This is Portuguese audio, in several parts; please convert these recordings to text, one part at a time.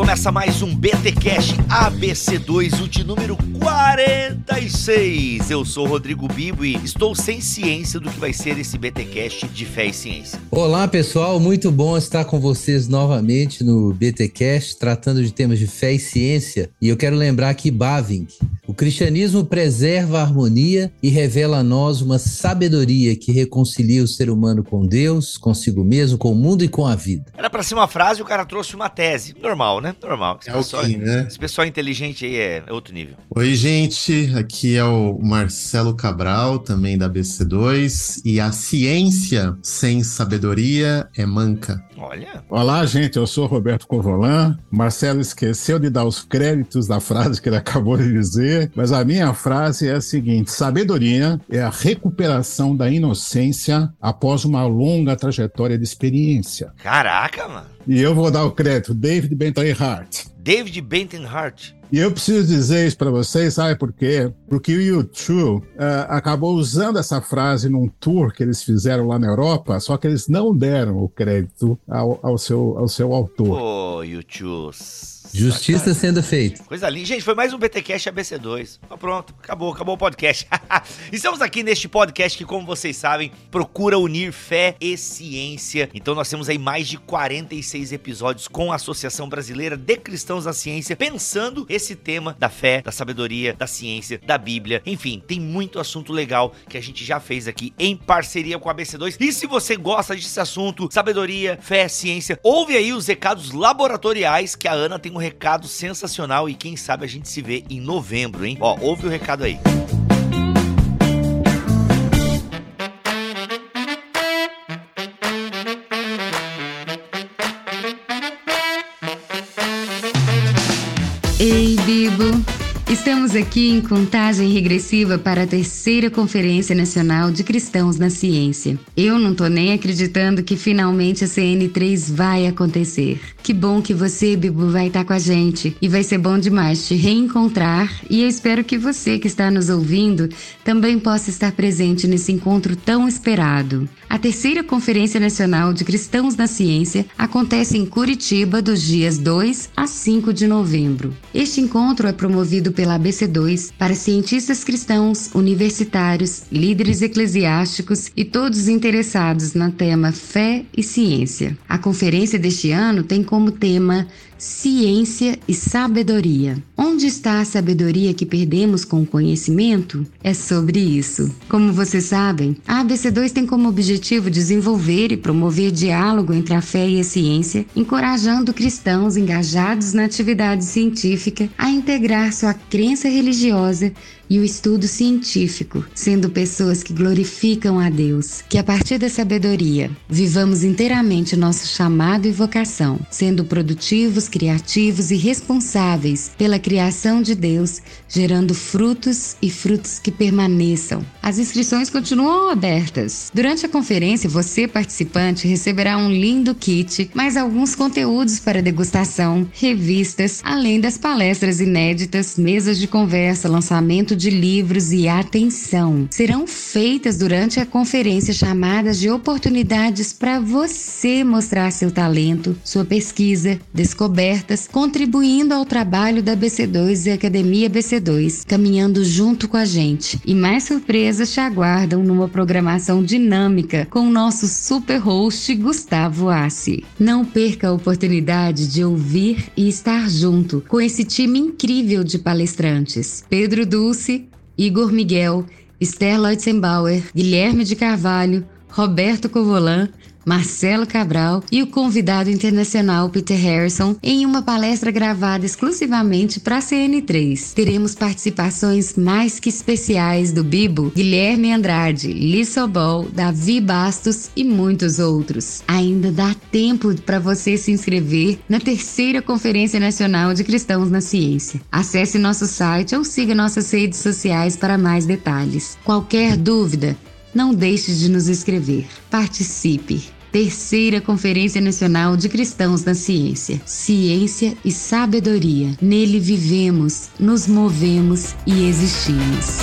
Começa mais um BT Cash ABC2, o de número 46. Eu sou Rodrigo Bibo e estou sem ciência do que vai ser esse BT Cash de fé e ciência. Olá, pessoal. Muito bom estar com vocês novamente no BT Cash, tratando de temas de fé e ciência. E eu quero lembrar que Bavinck, o cristianismo preserva a harmonia e revela a nós uma sabedoria que reconcilia o ser humano com Deus, consigo mesmo, com o mundo e com a vida. Era para ser uma frase, o cara trouxe uma tese. Normal, né? Normal. Esse, É pessoal, né? esse pessoal inteligente aí é outro nível. Oi, gente. Aqui é o Marcelo Cabral, também da BC2. E a ciência sem sabedoria é manca. Olha. Olá, gente, eu sou Roberto Covolan. Marcelo esqueceu de dar os créditos da frase que ele acabou de dizer, mas a minha frase é a seguinte: sabedoria é a recuperação da inocência após uma longa trajetória de experiência. Caraca, mano. E eu vou dar o crédito, David Bentley Hart. David Benton Hart. E eu preciso dizer isso para vocês, sabe por quê? Porque o YouTube acabou usando essa frase num tour que eles fizeram lá na Europa, só que eles não deram o crédito ao, ao seu, ao seu autor. Ô, YouTube. Justiça sendo feita. Coisa linda. Gente, foi mais um BT Cash ABC2. Então, pronto, acabou, acabou o podcast. Estamos aqui neste podcast que, como vocês sabem, procura unir fé e ciência. Então nós temos aí mais de 46 episódios com a Associação Brasileira de Cristãos da Ciência, pensando esse tema da fé, da sabedoria, da ciência, da Bíblia. Enfim, tem muito assunto legal que a gente já fez aqui em parceria com a ABC2. E se você gosta desse assunto, sabedoria, fé, ciência, ouve aí os recados laboratoriais que a Ana tem um recado sensacional e quem sabe a gente se vê em novembro, hein? Ó, ouve o recado aí. Ei, Bibo! Estamos aqui em contagem regressiva para a terceira Conferência Nacional de Cristãos na Ciência. Eu não tô nem acreditando que finalmente a CN3 vai acontecer. Que bom que você, Bibo, vai estar com a gente e vai ser bom demais te reencontrar. E eu espero que você que está nos ouvindo também possa estar presente nesse encontro tão esperado. A terceira Conferência Nacional de Cristãos na Ciência acontece em Curitiba dos dias 2 a 5 de novembro. Este encontro é promovido pela ABC2 para cientistas cristãos, universitários, líderes eclesiásticos e todos interessados no tema fé e ciência. A conferência deste ano tem como tema Ciência e Sabedoria. Onde está a sabedoria que perdemos com o conhecimento? É sobre isso. Como vocês sabem, a ABC2 tem como objetivo desenvolver e promover diálogo entre a fé e a ciência, encorajando cristãos engajados na atividade científica a integrar sua crença religiosa e o estudo científico, sendo pessoas que glorificam a Deus. Que a partir da sabedoria, vivamos inteiramente nosso chamado e vocação, sendo produtivos, criativos e responsáveis pela criação de Deus, gerando frutos e frutos que permaneçam. As inscrições continuam abertas. Durante a conferência, você, participante, receberá um lindo kit, mais alguns conteúdos para degustação, revistas, além das palestras inéditas, mesas de conversa, lançamento de livros e atenção. Serão feitas durante a conferência chamadas de oportunidades para você mostrar seu talento, sua pesquisa, descobertas, contribuindo ao trabalho da BC2 e Academia BC2, caminhando junto com a gente. E mais surpresas te aguardam numa programação dinâmica com o nosso super host Gustavo Assi. Não perca a oportunidade de ouvir e estar junto com esse time incrível de palestrantes. Pedro Dulce, Igor Miguel, Esther Leutzenbauer, Guilherme de Carvalho, Roberto Covolan, Marcelo Cabral e o convidado internacional Peter Harrison em uma palestra gravada exclusivamente para a CN3. Teremos participações mais que especiais do Bibo, Guilherme Andrade, Liz Sobol, Davi Bastos e muitos outros. Ainda dá tempo para você se inscrever na terceira Conferência Nacional de Cristãos na Ciência. Acesse nosso site ou siga nossas redes sociais para mais detalhes. Qualquer dúvida, não deixe de nos escrever. Participe. Terceira Conferência Nacional de Cristãos na Ciência. Ciência e sabedoria. Nele vivemos, nos movemos e existimos.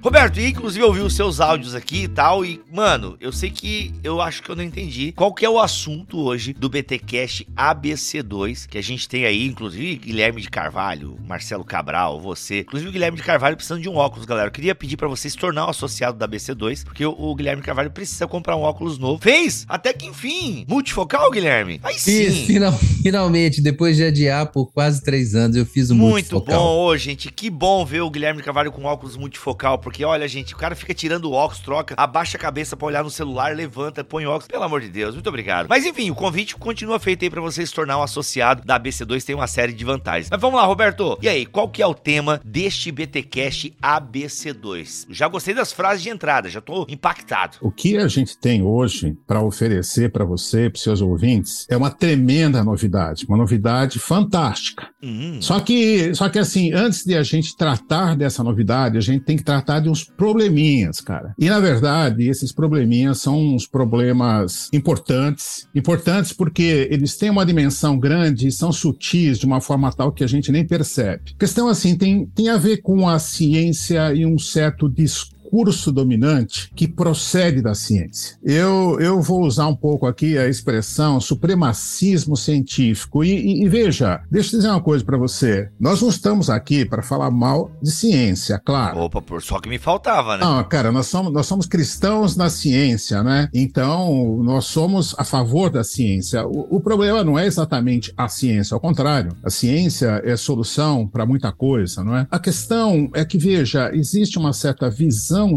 Roberto, inclusive eu ouvi os seus áudios aqui e tal, e, mano, eu sei que eu acho que eu não entendi qual que é o assunto hoje do BTcast ABC2, que a gente tem aí, inclusive Guilherme de Carvalho, Marcelo Cabral, você. Inclusive o Guilherme de Carvalho precisando de um óculos, galera. Eu queria pedir para você se tornar um associado da ABC2, porque o, o, Guilherme de Carvalho precisa comprar um óculos novo. Fez! Até que enfim! Multifocal, Guilherme? Aí sim! Fiz, final, finalmente, depois de adiar por quase três anos, eu fiz o Muito multifocal. Muito bom, ô, gente, que bom ver o Guilherme de Carvalho com óculos multifocal, porque olha, gente, o cara fica tirando o óculos, troca, abaixa a cabeça pra olhar no celular, levanta, põe óculos. Pelo amor de Deus, muito obrigado. Mas enfim, o convite continua feito aí pra você se tornar um associado da ABC2, tem uma série de vantagens. Mas vamos lá, Roberto. E aí, qual que é o tema deste BTcast ABC2? Já gostei das frases de entrada, já tô impactado. O que a gente tem hoje para oferecer para você, para seus ouvintes, é uma tremenda novidade, uma novidade fantástica. Hum. Só que, só que assim, antes de a gente tratar dessa novidade, a gente tem que tratar de uns probleminhas, cara. E na verdade, esses probleminhas são uns problemas importantes, importantes porque eles têm uma dimensão grande e são sutis de uma forma tal que a gente nem percebe. A questão assim tem, tem a ver com a ciência e um certo discurso discurso dominante que procede da ciência. Eu, eu vou usar um pouco aqui a expressão supremacismo científico. E, e, e veja, deixa eu dizer uma coisa para você. Nós não estamos aqui para falar mal de ciência, claro. Opa, por só que me faltava, né? Não, cara, nós somos, nós somos cristãos na ciência, né? Então, nós somos a favor da ciência. O, o problema não é exatamente a ciência, ao contrário. A ciência é solução para muita coisa, não é? A questão é que, veja, existe uma certa visão visão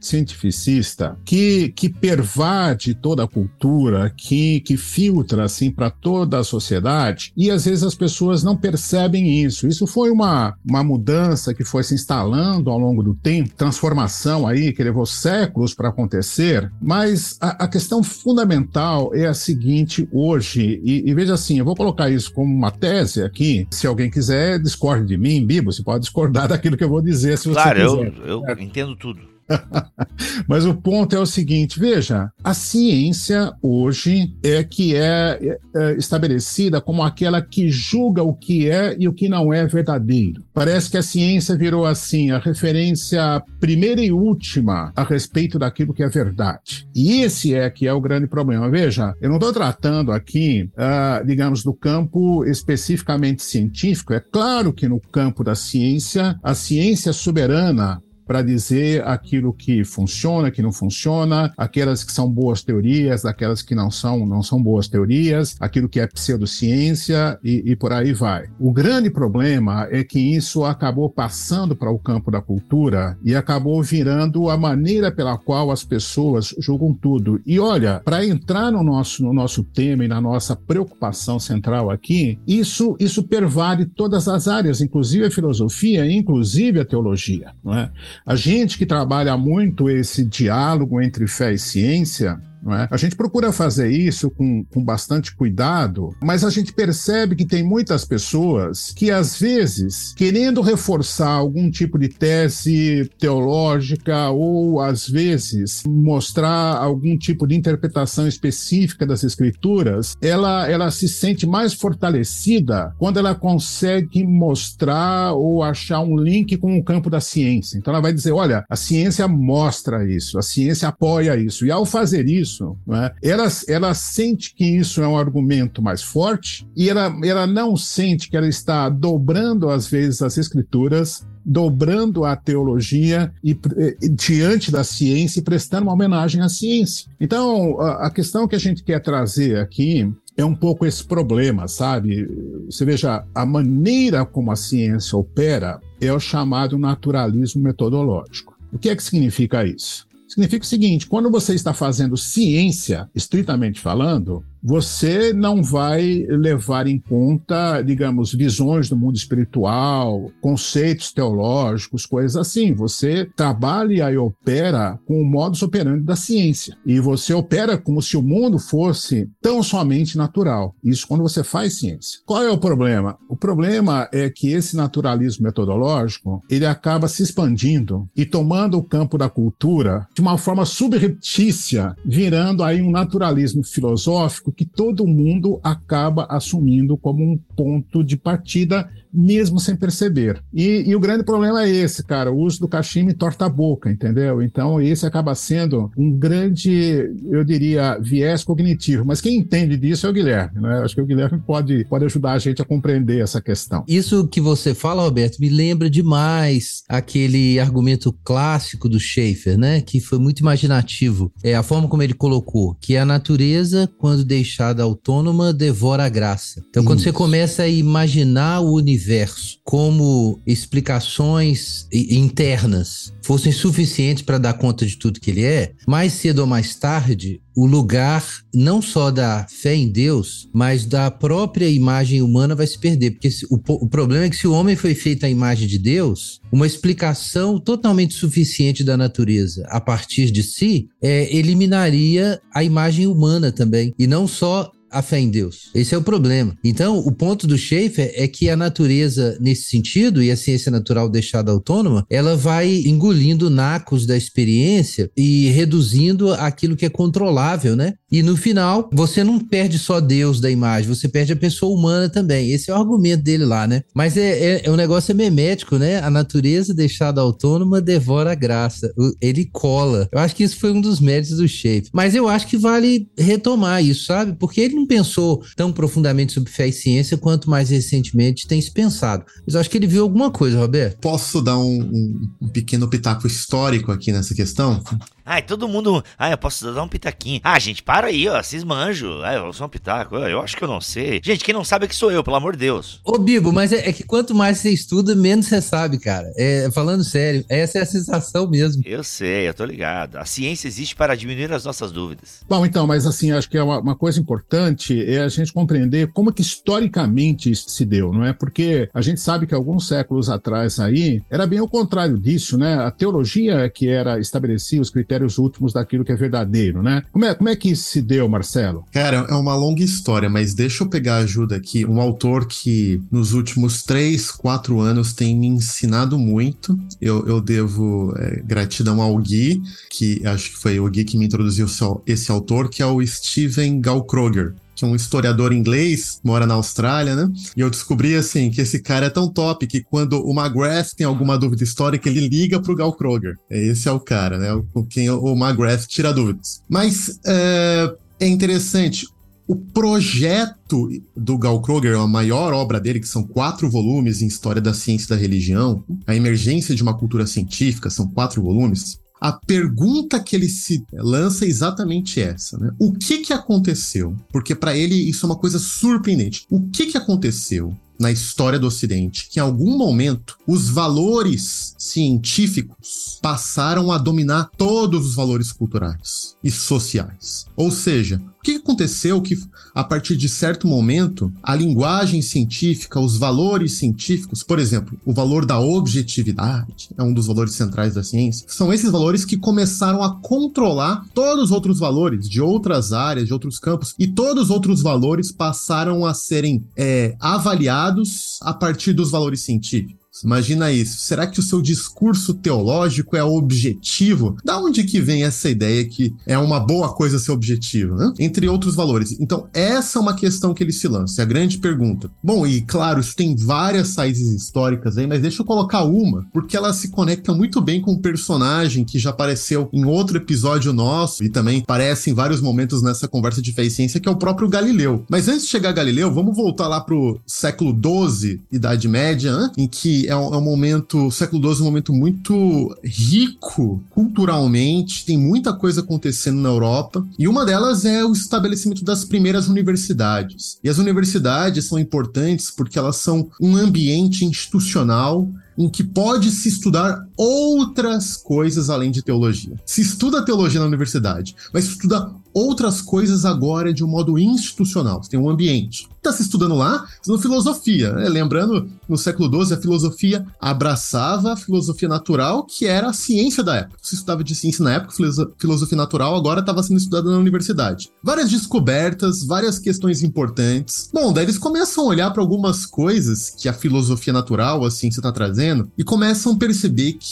cientificista que, que pervade toda a cultura, que, que filtra assim para toda a sociedade, e às vezes as pessoas não percebem isso. Isso foi uma, uma mudança que foi se instalando ao longo do tempo, transformação aí que levou séculos para acontecer, mas a, a, questão fundamental é a seguinte hoje, e, e, veja assim, eu vou colocar isso como uma tese aqui, se alguém quiser, discorde de mim, Bibo, você pode discordar daquilo que eu vou dizer se você claro, quiser. Claro, eu, eu entendo tudo. Mas o ponto é o seguinte: veja, a ciência hoje é que é, é, é, estabelecida como aquela que julga o que é e o que não é verdadeiro. Parece que a ciência virou assim a referência primeira e última a respeito daquilo que é verdade. E esse é que é o grande problema. Veja, eu não estou tratando aqui, uh, digamos, do campo especificamente científico. É claro que no campo da ciência, a ciência soberana para dizer aquilo que funciona, que não funciona, aquelas que são boas teorias, aquelas que não são, não são boas teorias, aquilo que é pseudociência e, e por aí vai. O grande problema é que isso acabou passando para o campo da cultura e acabou virando a maneira pela qual as pessoas julgam tudo. E olha, para entrar no nosso, no nosso tema e na nossa preocupação central aqui, isso, isso pervade todas as áreas, inclusive a filosofia, inclusive a teologia. Não é? A gente que trabalha muito esse diálogo entre fé e ciência, é? A gente procura fazer isso com, com bastante cuidado, mas a gente percebe que tem muitas pessoas que, às vezes, querendo reforçar algum tipo de tese teológica ou, às vezes, mostrar algum tipo de interpretação específica das escrituras, ela, ela se sente mais fortalecida quando ela consegue mostrar ou achar um link com o campo da ciência. Então, ela vai dizer: olha, a ciência mostra isso, a ciência apoia isso. E ao fazer isso, isso. Né? Ela, ela sente que isso é um argumento mais forte e ela, ela não sente que ela está dobrando, às vezes, as escrituras dobrando a teologia e, e, diante da ciência e prestando uma homenagem à ciência. Então, a, a, questão que a gente quer trazer aqui é um pouco esse problema, sabe? Você veja, a maneira como a ciência opera é o chamado naturalismo metodológico. O que é que significa isso? Significa o seguinte: quando você está fazendo ciência, estritamente falando, você não vai levar em conta, digamos, visões do mundo espiritual, conceitos teológicos, coisas assim. Você trabalha e opera com o modus operandi da ciência. E você opera como se o mundo fosse tão somente natural. Isso quando você faz ciência. Qual é o problema? O problema é que esse naturalismo metodológico, ele acaba se expandindo e tomando o campo da cultura de uma forma subreptícia, virando aí um naturalismo filosófico que todo mundo acaba assumindo como um ponto de partida mesmo sem perceber. E, e, o grande problema é esse, cara, o uso do cachimbo torta a boca, entendeu? Então esse acaba sendo um grande, eu diria, viés cognitivo. Mas quem entende disso é o Guilherme, né? Acho que o Guilherme pode, pode ajudar a gente a compreender essa questão. Isso que você fala, Roberto, me lembra demais aquele argumento clássico do Schaefer, né? Que foi muito imaginativo. É a forma como ele colocou, que a natureza, quando deixada autônoma, devora a graça. Então, quando Isso. você começa a imaginar o universo universo como explicações internas fossem suficientes para dar conta de tudo que ele é, mais cedo ou mais tarde, o lugar não só da fé em Deus, mas da própria imagem humana vai se perder. Porque o, o problema é que se o homem foi feito à imagem de Deus, uma explicação totalmente suficiente da natureza a partir de si é, eliminaria a imagem humana também. E não só a fé em Deus. Esse é o problema. Então, o ponto do Schaefer é que a natureza, nesse sentido, e a ciência natural deixada autônoma, ela vai engolindo nacos da experiência e reduzindo aquilo que é controlável, né? E no final, você não perde só Deus da imagem, você perde a pessoa humana também. Esse é o argumento dele lá, né? Mas é, é, é um negócio memético, né? A natureza deixada autônoma devora a graça. Ele cola. Eu acho que isso foi um dos méritos do Schaefer. Mas eu acho que vale retomar isso, sabe? Porque ele não pensou tão profundamente sobre fé e ciência quanto mais recentemente tem se pensado. Mas eu acho que ele viu alguma coisa, Roberto. Posso dar um, um, um pequeno pitaco histórico aqui nessa questão? Ai, todo mundo. Ai, eu posso dar um pitaquinho. Ah, gente, para aí, ó. Vocês manjam. Ai, eu sou um pitaco. Eu acho que eu não sei. Gente, quem não sabe é que sou eu, pelo amor de Deus. Ô, Bibo, mas é, é que quanto mais você estuda, menos você sabe, cara. É, falando sério, essa é a sensação mesmo. Eu sei, eu tô ligado. A ciência existe para diminuir as nossas dúvidas. Bom, então, mas assim, acho que é uma, uma coisa importante é a gente compreender como que historicamente isso se deu, não é? Porque a gente sabe que alguns séculos atrás aí era bem o contrário disso, né? A teologia é que era estabelecia os critérios critérios últimos daquilo que é verdadeiro, né? Como é, como é que isso se deu, Marcelo? Cara, é uma longa história, mas deixa eu pegar ajuda aqui. Um autor que nos últimos três, quatro anos tem me ensinado muito. Eu, eu devo é, gratidão ao Gui, que acho que foi o Gui que me introduziu esse autor, que é o Steven Galkroger que é um historiador inglês, mora na Austrália, né? E eu descobri, assim, que esse cara é tão top que quando o McGrath tem alguma dúvida histórica, ele liga pro Gal Kroger. Esse é o cara, né? Com quem o McGrath tira dúvidas. Mas é, é interessante, o projeto do Gal Kroger, a maior obra dele, que são quatro volumes em História da Ciência e da Religião, a emergência de uma cultura científica, são quatro volumes, a pergunta que ele se lança é exatamente essa, né? O que que aconteceu? Porque para ele isso é uma coisa surpreendente. O que que aconteceu? na história do Ocidente que, em algum momento, os valores científicos passaram a dominar todos os valores culturais e sociais. Ou seja, o que aconteceu que, a partir de certo momento, a linguagem científica, os valores científicos, por exemplo, o valor da objetividade, é um dos valores centrais da ciência, são esses valores que começaram a controlar todos os outros valores de outras áreas, de outros campos, e todos os outros valores passaram a serem é, avaliados a partir dos valores científicos. Imagina isso. Será que o seu discurso teológico é objetivo? Da onde que vem essa ideia que é uma boa coisa ser objetivo, né? Entre outros valores. Então, essa é uma questão que ele se lança, é a grande pergunta. Bom, e claro, isso tem várias saídas históricas aí, mas deixa eu colocar uma, porque ela se conecta muito bem com um personagem que já apareceu em outro episódio nosso e também aparece em vários momentos nessa conversa de fé e ciência, que é o próprio Galileu. Mas antes de chegar a Galileu, vamos voltar lá pro século XII, Idade Média, né? em que é um, é um momento, século XII é um momento muito rico culturalmente, tem muita coisa acontecendo na Europa, e uma delas é o estabelecimento das primeiras universidades. E as universidades são importantes porque elas são um ambiente institucional em que pode se estudar outras coisas além de teologia. Se estuda teologia na universidade, mas estuda outras coisas agora de um modo institucional. Você tem um ambiente. Está se estudando lá, estudando filosofia. Né? Lembrando, no século XII, a filosofia abraçava a filosofia natural, que era a ciência da época. Se estudava de ciência na época, filosofia natural agora estava sendo estudada na universidade. Várias descobertas, várias questões importantes. Bom, daí eles começam a olhar para algumas coisas que a filosofia natural, a ciência está trazendo, e começam a perceber que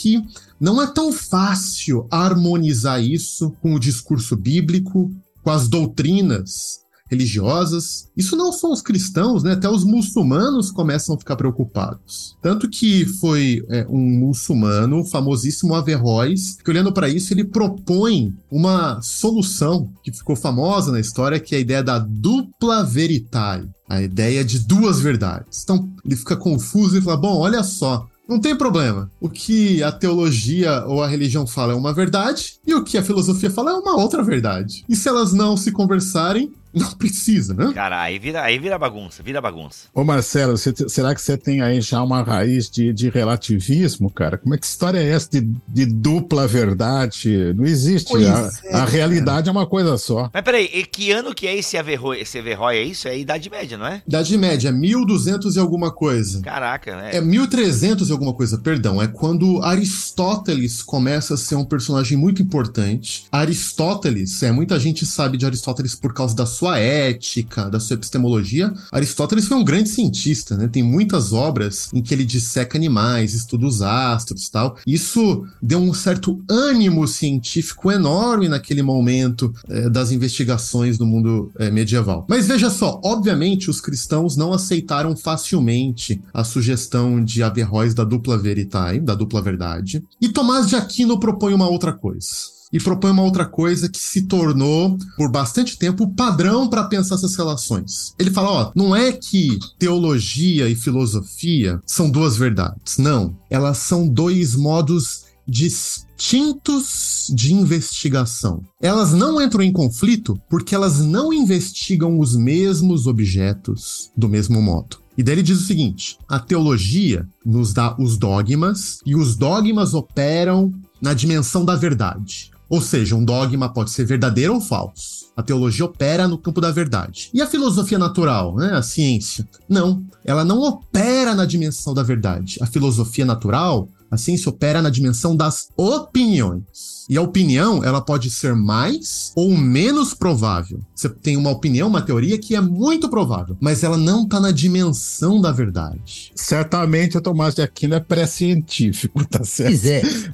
não é tão fácil harmonizar isso com o discurso bíblico, com as doutrinas religiosas. Isso não só os cristãos, né? Até os muçulmanos começam a ficar preocupados. Tanto que foi é, um muçulmano, o famosíssimo Averroes, que olhando para isso, ele propõe uma solução que ficou famosa na história, que é a ideia da dupla veritate. A ideia de duas verdades. Então, ele fica confuso e fala: bom, olha só, não tem problema. O que a teologia ou a religião fala é uma verdade e o que a filosofia fala é uma outra verdade. E se elas não se conversarem, não precisa, né? Cara, aí vira, aí vira bagunça, vira bagunça. Ô Marcelo, você, será que você tem aí já uma raiz de, de relativismo, cara? Como é que história é essa de, de dupla verdade? Não existe. A, é, a, realidade é uma coisa só. Mas peraí, e que ano que é esse Averroes? Esse Averroes é isso? É Idade Média, não é? Idade Média, 1200 e alguma coisa. Caraca, né? É 1300 e alguma coisa, perdão. É quando Aristóteles começa a ser um personagem muito importante. Aristóteles, é, muita gente sabe de Aristóteles por causa da sua ética, da sua epistemologia, Aristóteles foi um grande cientista, né? Tem muitas obras em que ele disseca animais, estuda os astros tal. Isso deu um certo ânimo científico enorme naquele momento é, das investigações no mundo é, medieval. Mas veja só, obviamente os cristãos não aceitaram facilmente a sugestão de Averroes da dupla veritae, da dupla verdade, e Tomás de Aquino propõe uma outra coisa e propõe uma outra coisa que se tornou, por bastante tempo, o padrão para pensar essas relações. Ele fala: ó, não é que teologia e filosofia são duas verdades. Não. Elas são dois modos distintos de investigação. Elas não entram em conflito porque elas não investigam os mesmos objetos do mesmo modo. E daí ele diz o seguinte: a teologia nos dá os dogmas e os dogmas operam na dimensão da verdade. Ou seja, um dogma pode ser verdadeiro ou falso. A teologia opera no campo da verdade. E a filosofia natural, né, a ciência? Não, ela não opera na dimensão da verdade. A filosofia natural a ciência opera na dimensão das opiniões. E a opinião, ela pode ser mais ou menos provável. Você tem uma opinião, uma teoria que é muito provável, mas ela não está na dimensão da verdade. Certamente o Tomás de Aquino é pré-científico, tá certo?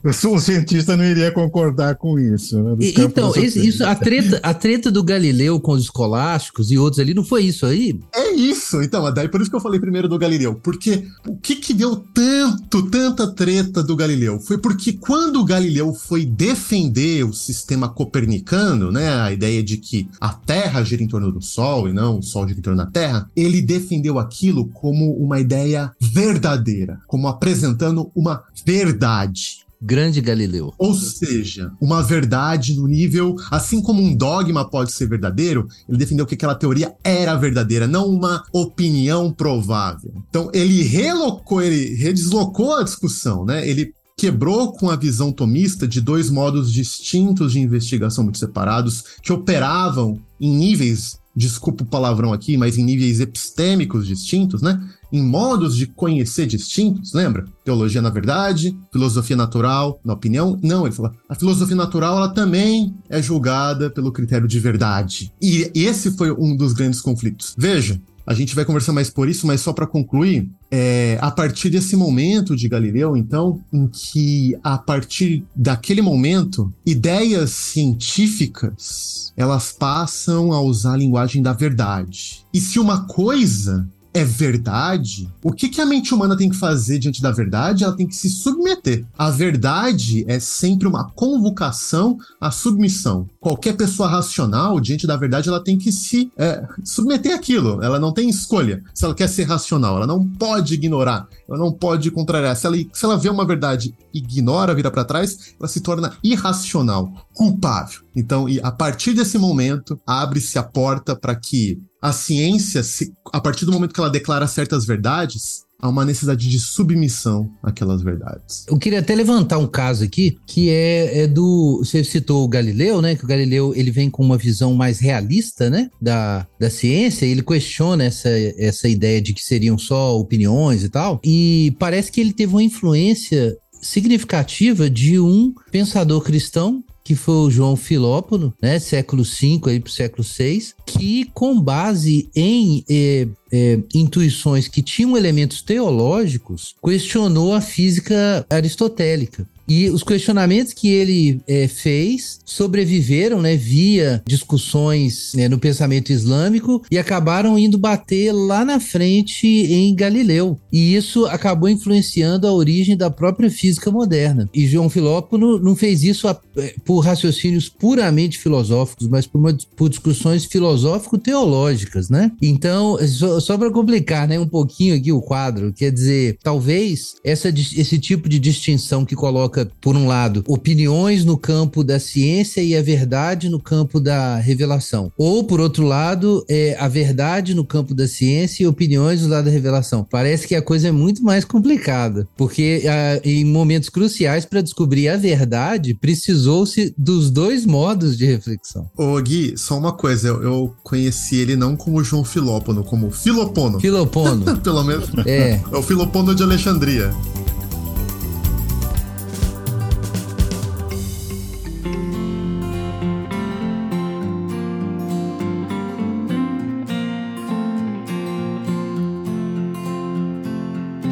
Pois é. Um cientista não iria concordar com isso. Né, e, então, isso, a, treta, a treta do Galileu com os escolásticos e outros ali, não foi isso aí? É isso. Então, daí por isso que eu falei primeiro do Galileu. Porque o que que deu tanto, tanta treta do Galileu foi porque quando o Galileu foi defender o sistema copernicano, né, a ideia de que a Terra gira em torno do Sol e não o Sol gira em torno da Terra, ele defendeu aquilo como uma ideia verdadeira, como apresentando uma verdade. Grande Galileu. Ou seja, uma verdade no nível, assim como um dogma pode ser verdadeiro, ele defendeu que aquela teoria era verdadeira, não uma opinião provável. Então ele relocou, ele redeslocou a discussão, né? Ele quebrou com a visão tomista de dois modos distintos de investigação muito separados, que operavam em níveis, desculpa o palavrão aqui, mas em níveis epistêmicos distintos, né? em modos de conhecer distintos, lembra? Teologia na verdade, filosofia natural na opinião. Não, ele fala, a filosofia natural ela também é julgada pelo critério de verdade. E esse foi um dos grandes conflitos. Veja, a gente vai conversar mais por isso, mas só para concluir, é, a partir desse momento de Galileu, então, em que a partir daquele momento, ideias científicas elas passam a usar a linguagem da verdade. E se uma coisa é verdade, o que, que a mente humana tem que fazer diante da verdade? Ela tem que se submeter. A verdade é sempre uma convocação à submissão. Qualquer pessoa racional, diante da verdade, ela tem que se é, submeter àquilo. Ela não tem escolha. Se ela quer ser racional, ela não pode ignorar, ela não pode contrariar. Se ela, se ela vê uma verdade ignora, vira para trás, ela se torna irracional, culpável. Então, e a partir desse momento, abre-se a porta para que a ciência, se, a partir do momento que ela declara certas verdades, há uma necessidade de submissão àquelas verdades. Eu queria até levantar um caso aqui, que é, é, do. Você citou o Galileu, né? Que o Galileu ele vem com uma visão mais realista, né? Da, da ciência, ele questiona essa, essa ideia de que seriam só opiniões e tal. E parece que ele teve uma influência significativa de um pensador cristão que foi o João Filópono, né, século V aí para o século VI, que com base em eh, eh, intuições que tinham elementos teológicos, questionou a física aristotélica. E os questionamentos que ele é, fez sobreviveram, né, via discussões né, no pensamento islâmico e acabaram indo bater lá na frente em Galileu. E isso acabou influenciando a origem da própria física moderna. E João Filópono não fez isso é, por raciocínios puramente filosóficos, mas por, uma, por discussões filosófico-teológicas, né? Então, só, só para complicar, né, um pouquinho aqui o quadro, quer dizer, talvez essa, esse tipo de distinção que coloca coloca, por um lado, opiniões no campo da ciência e a verdade no campo da revelação. Ou, por outro lado, é a verdade no campo da ciência e opiniões do lado da revelação. Parece que a coisa é muito mais complicada, porque a, em momentos cruciais para descobrir a verdade, precisou-se dos dois modos de reflexão. Ô Gui, só uma coisa, eu, eu conheci ele não como João Filópono, como Filopono. Filopono. Pelo menos. É. É o Filopono de Alexandria.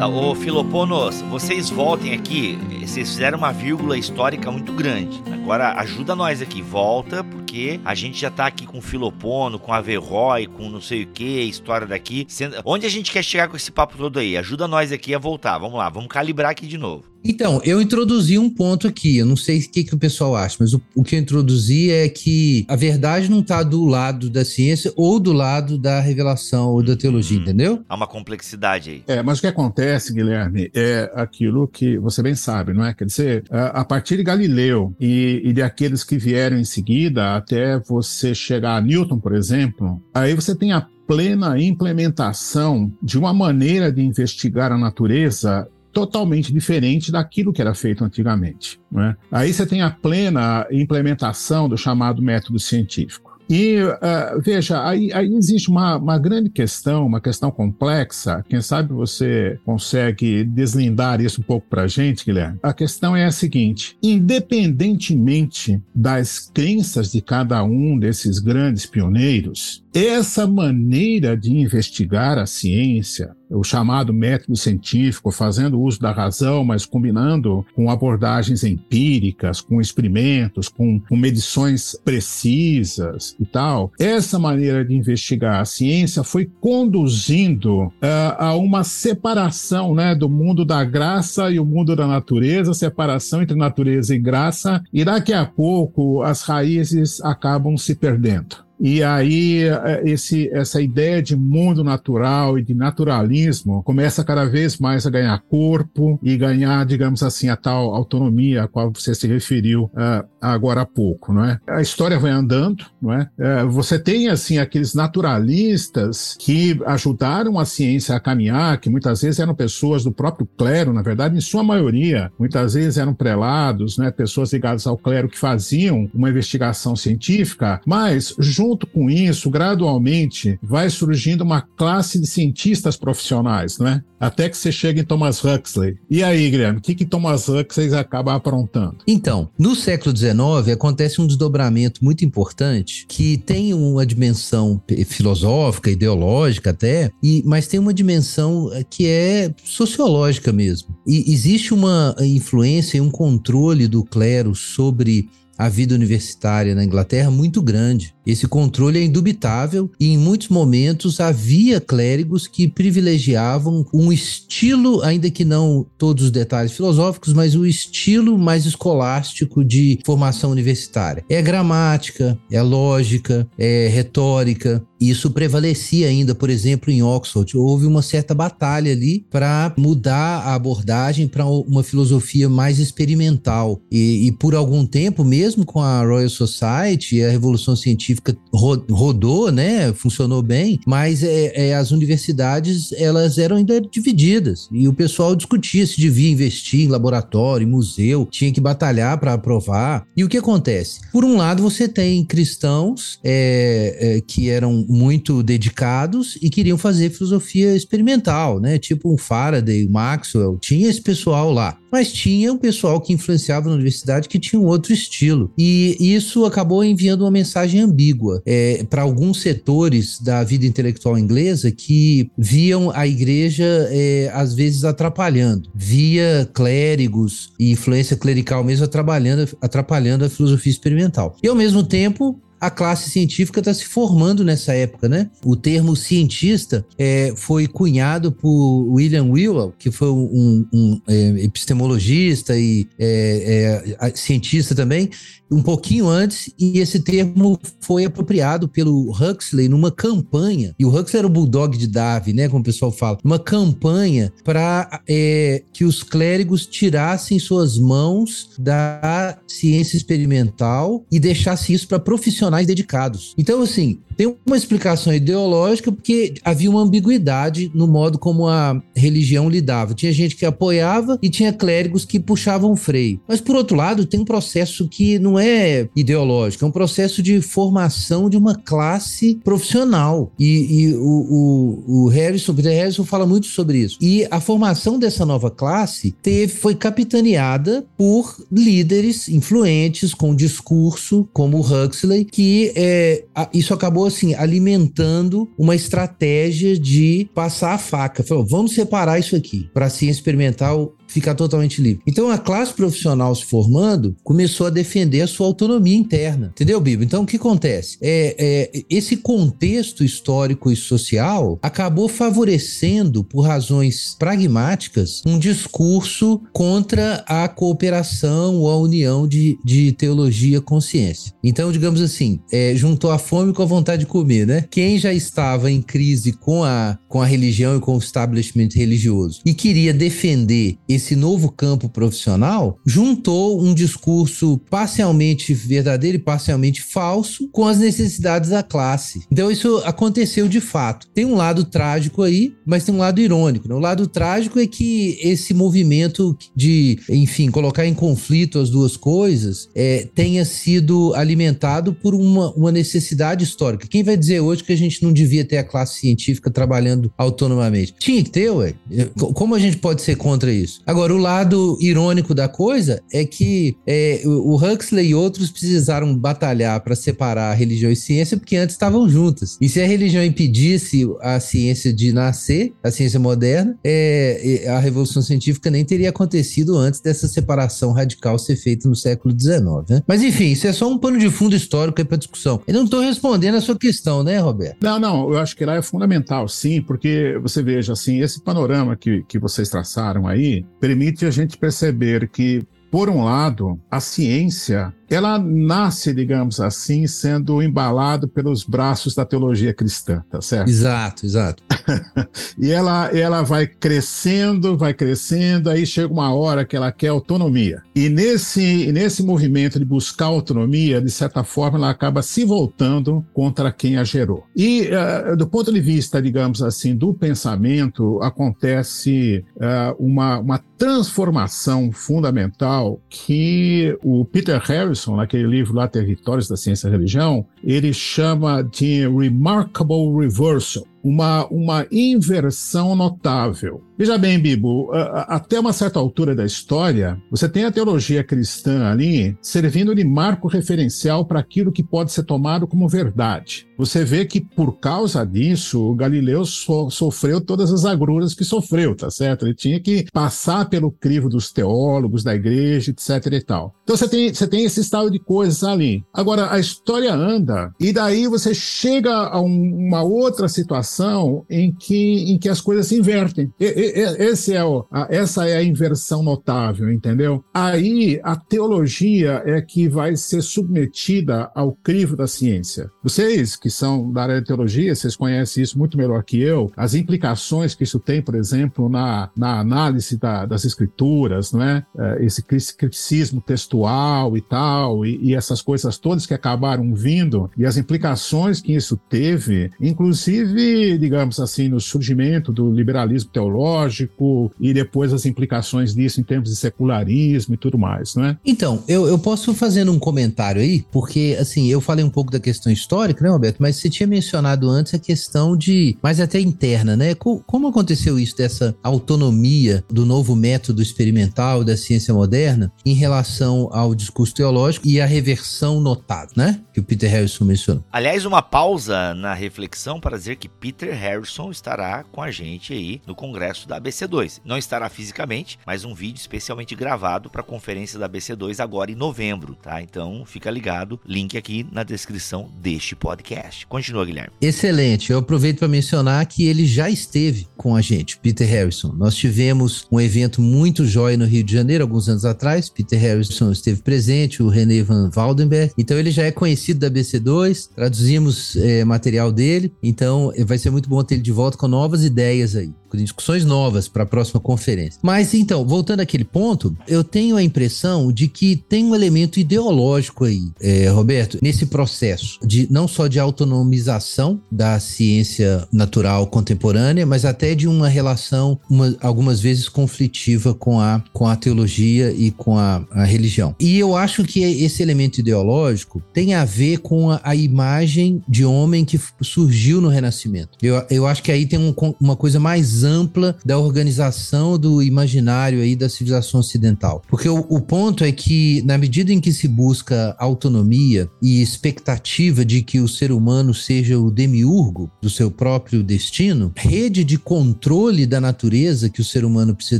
Ô Filoponos, vocês voltem aqui. Vocês fizeram uma vírgula histórica muito grande. Agora ajuda nós aqui, volta, porque a gente já tá aqui com o Filopono, com a Verroy, com não sei o que, história daqui. Onde a gente quer chegar com esse papo todo aí? Ajuda nós aqui a voltar. Vamos lá, vamos calibrar aqui de novo. Então, eu introduzi um ponto aqui, eu não sei o que, que o pessoal acha, mas o, o que eu introduzi é que a verdade não está do lado da ciência ou do lado da revelação ou da teologia, hum, entendeu? Há uma complexidade aí. É, mas o que acontece, Guilherme, é aquilo que você bem sabe, não é? Quer dizer, a partir de Galileu e, e de aqueles que vieram em seguida, até você chegar a Newton, por exemplo, aí você tem a plena implementação de uma maneira de investigar a natureza totalmente diferente daquilo que era feito antigamente. É? Aí você tem a plena implementação do chamado método científico. E uh, veja, aí, aí existe uma, uma, grande questão, uma questão complexa. Quem sabe você consegue deslindar isso um pouco para a gente, Guilherme? A questão é a seguinte: independentemente das crenças de cada um desses grandes pioneiros, essa maneira de investigar a ciência, o chamado método científico, fazendo uso da razão, mas combinando com abordagens empíricas, com experimentos, com, com medições precisas e tal, essa maneira de investigar a ciência foi conduzindo uh, a uma separação né, do mundo da graça e o mundo da natureza, separação entre natureza e graça, e daqui a pouco as raízes acabam se perdendo. E aí é, esse, essa ideia de mundo natural e de naturalismo começa cada vez mais a ganhar corpo e ganhar, digamos assim, a tal autonomia a qual você se referiu uh, agora há pouco, não é? A história vai andando, não é? Uh, você tem assim aqueles naturalistas que ajudaram a ciência a caminhar, que muitas vezes eram pessoas do próprio clero, na verdade, em sua maioria, muitas vezes eram prelados, né? Pessoas ligadas ao clero que faziam uma investigação científica, mas junto junto com isso, gradualmente, vai surgindo uma classe de cientistas profissionais, né? Até que você chega em Thomas Huxley. E aí, Guilherme, o que, que Thomas Huxley acaba aprontando? Então, no século XIX acontece um desdobramento muito importante que tem uma dimensão filosófica, ideológica até, e, mas tem uma dimensão eh, que é sociológica mesmo. E existe uma influência e um controle do clero sobre a vida universitária na Inglaterra muito grande. Esse controle é indubitável e em muitos momentos havia clérigos que privilegiavam um estilo, ainda que não todos os detalhes filosóficos, mas o estilo mais escolástico de formação universitária. É gramática, é lógica, é retórica. Isso prevalecia ainda, por exemplo, em Oxford. Houve uma certa batalha ali para mudar a abordagem para uma filosofia mais experimental. E, e por algum tempo mesmo com a Royal Society, a Revolução Científica rodou, né? Funcionou bem, mas é, é, as universidades elas eram ainda divididas e o pessoal discutia se devia investir em laboratório, em museu, tinha que batalhar para aprovar. E o que acontece? Por um lado, você tem cristãos é, é, que eram muito dedicados e queriam fazer filosofia experimental, né? Tipo um Faraday, o Maxwell, tinha esse pessoal lá. Mas tinha um pessoal que influenciava na universidade que tinha um outro estilo. E isso acabou enviando uma mensagem ambígua é, para alguns setores da vida intelectual inglesa que viam a igreja, é, às vezes, atrapalhando. Via clérigos e influência clerical mesmo atrapalhando, atrapalhando a filosofia experimental. E, ao mesmo tempo, a classe científica está se formando nessa época, né? O termo cientista é, foi cunhado por William Whewell, que foi um, um é, epistemologista e é, é cientista também, um pouquinho antes, e esse termo foi apropriado pelo Huxley numa campanha, e o Huxley era o bulldog de Darwin, né, como o pessoal fala, uma campanha para é, que os clérigos tirassem suas mãos da ciência experimental e deixassem isso para profissionais dedicados. Então, assim, tem uma explicação ideológica porque havia uma ambiguidade no modo como a religião lidava. Tinha gente que apoiava e tinha clérigos que puxavam o freio. Mas, por outro lado, tem um processo que não é ideológico, é um processo de formação de uma classe profissional. E, e o, o, o Harrison, Peter Harrison fala muito sobre isso. E a formação dessa nova classe teve, foi capitaneada por líderes influentes com discurso, como o Huxley, que é, isso acabou assim, alimentando uma estratégia de passar a faca. Falou, vamos separar isso aqui para a ciência experimental ficar totalmente livre. Então a classe profissional se formando começou a defender a sua autonomia interna, entendeu, Bibo? Então o que acontece? É, é, esse contexto histórico e social acabou favorecendo, por razões pragmáticas, um discurso contra a cooperação ou a união de, de teologia com ciência. Então, digamos assim, é, juntou a fome com a vontade de comer, né? Quem já estava em crise com a, com a religião e com o establishment religioso e queria defender esse novo campo profissional, juntou um discurso parcialmente verdadeiro e parcialmente falso com as necessidades da classe. Então isso aconteceu de fato. Tem um lado trágico aí, mas tem um lado irônico. Né? O lado trágico é que esse movimento de, enfim, colocar em conflito as duas coisas é, tenha sido alimentado por uma, uma necessidade histórica. Quem vai dizer hoje que a gente não devia ter a classe científica trabalhando autonomamente? Tinha que ter, ué. Como a gente pode ser contra isso? Agora, o lado irônico da coisa é que é, o Huxley e outros precisaram batalhar para separar religião e ciência porque antes estavam juntas. E se a religião impedisse a ciência de nascer, a ciência moderna, é, a revolução científica nem teria acontecido antes dessa separação radical ser feita no século XIX. Né? Mas enfim, isso é só um pano de fundo histórico aí para discussão. Eu não estou respondendo a sua questão, né, Roberto? Não, não, eu acho que lá é fundamental, sim, porque você veja assim, esse panorama que, que vocês traçaram aí permite a gente perceber que, por um lado, a ciência ela nasce, digamos assim, sendo embalado pelos braços da teologia cristã, tá certo? Exato, exato. e ela, ela vai crescendo, vai crescendo, aí chega uma hora que ela quer autonomia. E nesse, nesse movimento de buscar autonomia, de certa forma, ela acaba se voltando contra quem a gerou. E uh, do ponto de vista, digamos assim, do pensamento, acontece uh, uma, uma transformação fundamental que o Peter Harris Harrison, naquele livro lá, Territórios da Ciência e Religião, ele chama de Remarkable Reversal uma, uma inversão notável. Veja bem, Bibo, até uma certa altura da história, você tem a teologia cristã ali servindo de marco referencial para aquilo que pode ser tomado como verdade. Você vê que por causa disso, o Galileu so, sofreu todas as agruras que sofreu, tá certo? Ele tinha que passar pelo crivo dos teólogos, da igreja, etc e tal. Então você tem, você tem esse estado de coisas ali. Agora, a história anda, e daí você chega a um, uma outra situação situação em que, em que as coisas se invertem. E, e, esse é o, a, essa é a inversão notável, entendeu? Aí a teologia é que vai ser submetida ao crivo da ciência. Vocês que são da área de teologia, vocês conhecem isso muito melhor que eu, as implicações que isso tem, por exemplo, na, na análise da, das escrituras, não é? é esse criticismo textual e tal, e, e essas coisas todas que acabaram vindo, e as implicações que isso teve, inclusive, digamos assim, no surgimento do liberalismo teológico e depois as implicações disso em termos de secularismo e tudo mais, não é? Então, eu, eu posso fazendo um comentário aí, porque, assim, eu falei um pouco da questão histórica, né, Roberto? Mas você tinha mencionado antes a questão de, mais até interna, né? Como aconteceu isso dessa autonomia do novo método experimental da ciência moderna em relação ao discurso teológico e a reversão notável, né? Que o Peter Harrison mencionou. Aliás, uma pausa na reflexão para dizer que Peter Harrison estará com a gente aí no congresso da ABC2. Não estará fisicamente, mas um vídeo especialmente gravado para a conferência da ABC2 agora em novembro, tá? Então, fica ligado, link aqui na descrição deste podcast. Continua, Guilherme. Excelente. Eu aproveito para mencionar que ele já esteve com a gente, Peter Harrison. Nós tivemos um evento muito jóia no Rio de Janeiro alguns anos atrás. Peter Harrison esteve presente, o René Van Waldenberg. Então, ele já é conhecido da ABC2, traduzimos é, material dele. Então, vai ser muito bom ter ele de volta com novas ideias aí discussões novas para a próxima conferência. Mas então, voltando àquele ponto, eu tenho a impressão de que tem um elemento ideológico aí, é, Roberto, nesse processo de não só de autonomização da ciência natural contemporânea, mas até de uma relação, uma, algumas vezes conflitiva com a, com a teologia e com a, a religião. E eu acho que esse elemento ideológico tem a ver com a, a imagem de homem que surgiu no Renascimento. Eu, eu acho que aí tem um, uma coisa mais ampla da organização do imaginário aí da civilização ocidental. Porque o, o ponto é que, na medida em que se busca autonomia e expectativa de que o ser humano seja o demiurgo do seu próprio destino, rede de controle da natureza que o ser humano precisa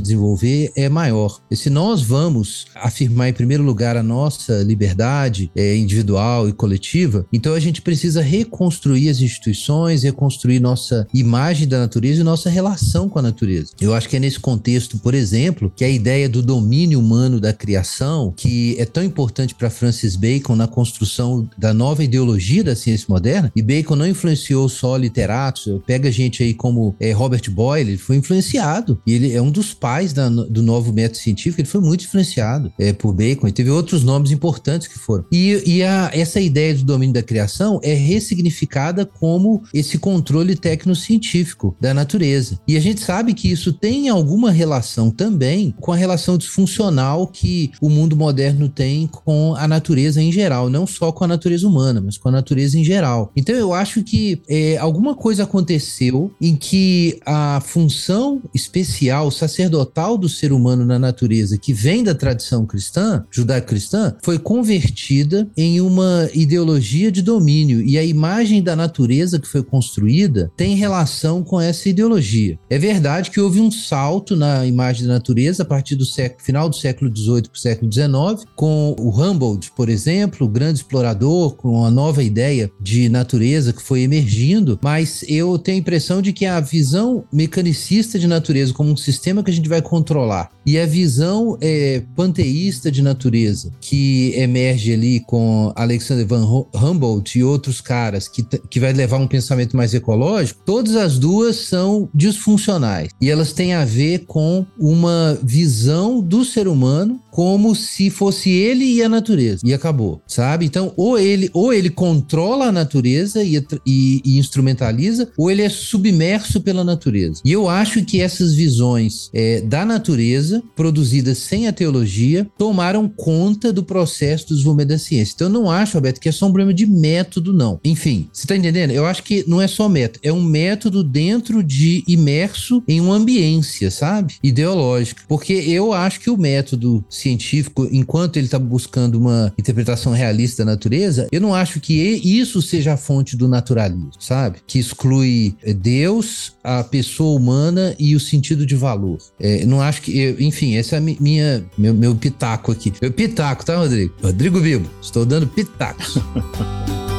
desenvolver é maior. E se nós vamos afirmar em primeiro lugar a nossa liberdade é, individual e coletiva, então a gente precisa reconstruir as instituições, reconstruir nossa imagem da natureza e nossa relação relação com a natureza. Eu acho que é nesse contexto, por exemplo, que a ideia do domínio humano da criação, que é tão importante para Francis Bacon na construção da nova ideologia da ciência moderna, e Bacon não influenciou só literatos, pega gente aí como é, Robert Boyle, ele foi influenciado, e ele é um dos pais da, do novo método científico, ele foi muito influenciado é, por Bacon, e teve outros nomes importantes que foram. E, e a, essa ideia do domínio da criação é ressignificada como esse controle tecnocientífico da natureza. E a gente sabe que isso tem alguma relação também com a relação disfuncional que o mundo moderno tem com a natureza em geral, não só com a natureza humana, mas com a natureza em geral. Então eu acho que é, alguma coisa aconteceu em que a função especial, sacerdotal do ser humano na natureza, que vem da tradição cristã, judaico-cristã, foi convertida em uma ideologia de domínio e a imagem da natureza que foi construída tem relação com essa ideologia. É verdade que houve um salto na imagem da natureza a partir do século, final do século XVIII para o século XIX, com o Humboldt, por exemplo, o grande explorador, com uma nova ideia de natureza que foi emergindo, mas eu tenho a impressão de que a visão mecanicista de natureza como um sistema que a gente vai controlar e a visão é, panteísta de natureza que emerge ali com Alexander Van Humboldt e outros caras que, que vai levar um pensamento mais ecológico, todas as duas são disfuncionais funcionais. E elas têm a ver com uma visão do ser humano como se fosse ele e a natureza. E acabou, sabe? Então, ou ele, ou ele controla a natureza e, e, e instrumentaliza, ou ele é submerso pela natureza. E eu acho que essas visões é, da natureza, produzidas sem a teologia, tomaram conta do processo do desenvolvimento da ciência. Então, eu não acho, Alberto, que é só um problema de método, não. Enfim, você está entendendo? Eu acho que não é só método, é um método dentro de imerso em uma ambiência, sabe? Ideológica. Porque eu acho que o método científico, enquanto ele está buscando uma interpretação realista da natureza, eu não acho que isso seja a fonte do naturalismo, sabe? Que exclui eh, Deus, a pessoa humana e o sentido de valor. É, não acho que, eu, enfim, essa é a minha meu, meu pitaco aqui. Meu pitaco, tá, Rodrigo? Rodrigo Bibo, estou dando pitacos.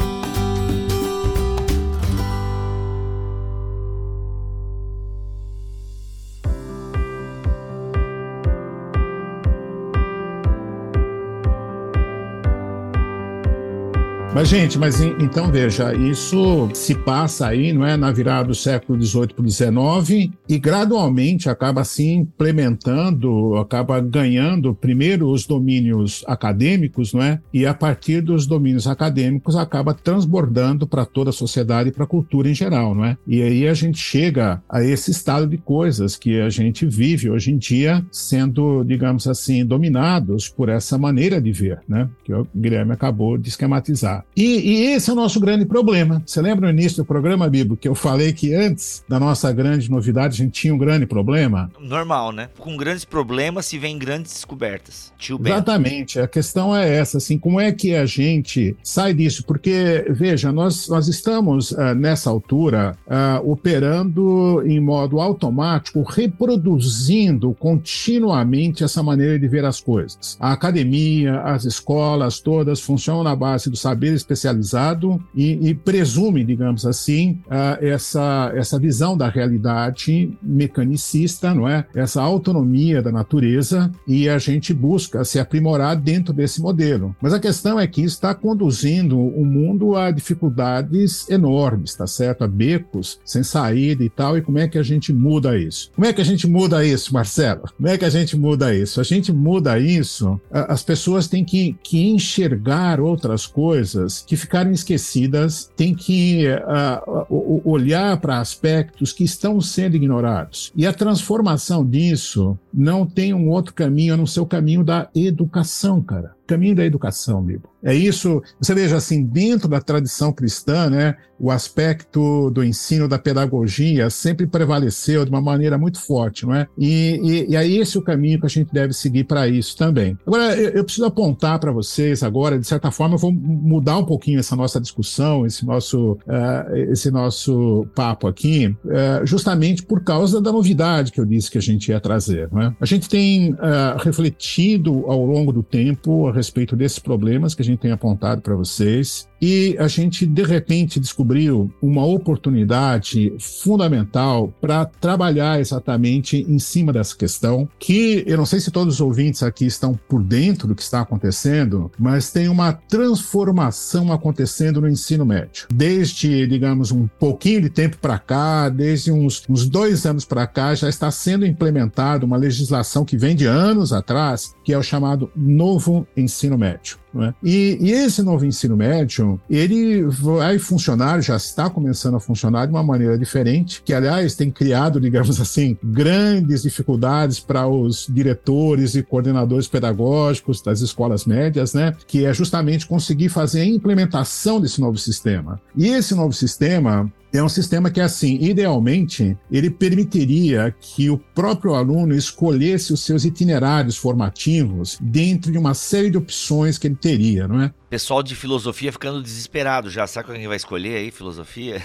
Mas, gente, mas então veja, isso se passa aí, não é, na virada do século XVIII para o XIX e gradualmente acaba se implementando, acaba ganhando primeiro os domínios acadêmicos, não é? E a partir dos domínios acadêmicos acaba transbordando para toda a sociedade e para a cultura em geral, não é? E aí a gente chega a esse estado de coisas que a gente vive hoje em dia, sendo, digamos assim, dominados por essa maneira de ver, né? Que o Guilherme acabou de esquematizar. E, e, esse é o nosso grande problema. Você lembra no início do programa, Bibo, que eu falei que antes da nossa grande novidade a gente tinha um grande problema? Normal, né? Com grandes problemas se vem grandes descobertas. Tio Exatamente. A questão é essa, assim, como é que a gente sai disso? Porque, veja, nós, nós estamos uh, nessa altura uh, operando em modo automático, reproduzindo continuamente essa maneira de ver as coisas. A academia, as escolas todas funcionam na base do saber especializado e, e presume, digamos assim, essa, essa visão da realidade mecanicista, não é? Essa autonomia da natureza e a gente busca se aprimorar dentro desse modelo. Mas a questão é que está conduzindo o mundo a dificuldades enormes, tá certo? A becos sem saída e tal. E como é que a gente muda isso? Como é que a gente muda isso, Marcelo? Como é que a gente muda isso? A gente muda isso, as pessoas têm que, que enxergar outras coisas coisas que ficaram esquecidas, tem que uh, olhar para aspectos que estão sendo ignorados. E a transformação disso não tem um outro caminho a não ser o caminho da educação, cara caminho da educação, Bibo. É isso, você veja assim, dentro da tradição cristã, né, o aspecto do ensino, da pedagogia, sempre prevaleceu de uma maneira muito forte, não é? E, e, e é esse o caminho que a gente deve seguir para isso também. Agora, eu, eu preciso apontar para vocês agora, de certa forma, eu vou mudar um pouquinho essa nossa discussão, esse nosso, uh, esse nosso papo aqui, uh, justamente por causa da novidade que eu disse que a gente ia trazer, não é? A gente tem uh, refletido ao longo do tempo a respeito desses problemas que a gente tem apontado para vocês. E a gente, de repente, descobriu uma oportunidade fundamental para trabalhar exatamente em cima dessa questão, que eu não sei se todos os ouvintes aqui estão por dentro do que está acontecendo, mas tem uma transformação acontecendo no ensino médio. Desde, digamos, um pouquinho de tempo para cá, desde uns, uns dois anos para cá, já está sendo implementada uma legislação que vem de anos atrás, que é o chamado novo ensino médio. É? E, e, esse novo ensino médio, ele vai funcionar, já está começando a funcionar de uma maneira diferente, que, aliás, tem criado, digamos assim, grandes dificuldades para os diretores e coordenadores pedagógicos das escolas médias, né? Que é justamente conseguir fazer a implementação desse novo sistema. E esse novo sistema, é um sistema que, assim, idealmente, ele permitiria que o próprio aluno escolhesse os seus itinerários formativos dentro de uma série de opções que ele teria, não é? Pessoal de filosofia ficando desesperado já. Sabe quem vai escolher aí, filosofia?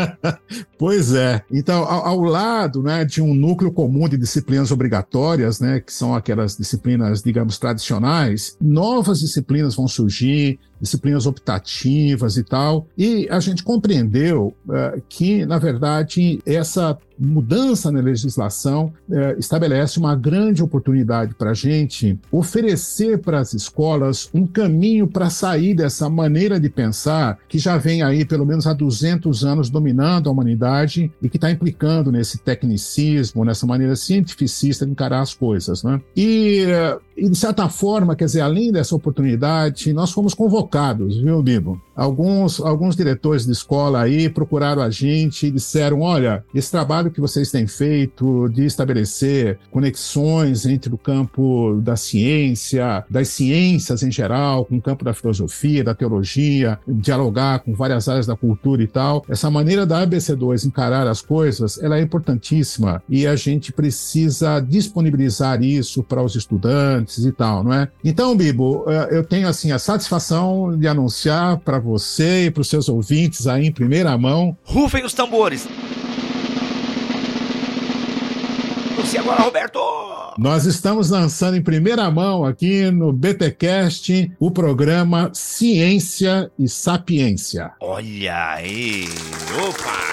pois é. Então, ao, ao, lado né, de um núcleo comum de disciplinas obrigatórias, né, que são aquelas disciplinas, digamos, tradicionais, novas disciplinas vão surgir, disciplinas optativas e tal. E a gente compreendeu uh, que, na verdade, essa mudança na legislação é, estabelece uma grande oportunidade para a gente oferecer para as escolas um caminho para sair dessa maneira de pensar que já vem aí pelo menos há 200 anos dominando a humanidade e que está implicando nesse tecnicismo, nessa maneira cientificista de encarar as coisas. Né? E, é, e, de certa forma, quer dizer, além dessa oportunidade, nós fomos convocados, viu, Bibo? Alguns, alguns diretores de escola aí procuraram a gente e disseram: olha, esse trabalho que vocês têm feito de estabelecer conexões entre o campo da ciência, das ciências em geral, com o campo da filosofia, da teologia, dialogar com várias áreas da cultura e tal, essa maneira da ABC2 encarar as coisas, ela é importantíssima e a gente precisa disponibilizar isso para os estudantes e tal, não é? Então, Bibo, eh, eu tenho assim a satisfação de anunciar para você e para os seus ouvintes aí em primeira mão. Rufem os tambores! Anuncie agora, Roberto! Nós estamos lançando em primeira mão aqui no BTcast o programa Ciência e Sapiência. Olha aí! Opa!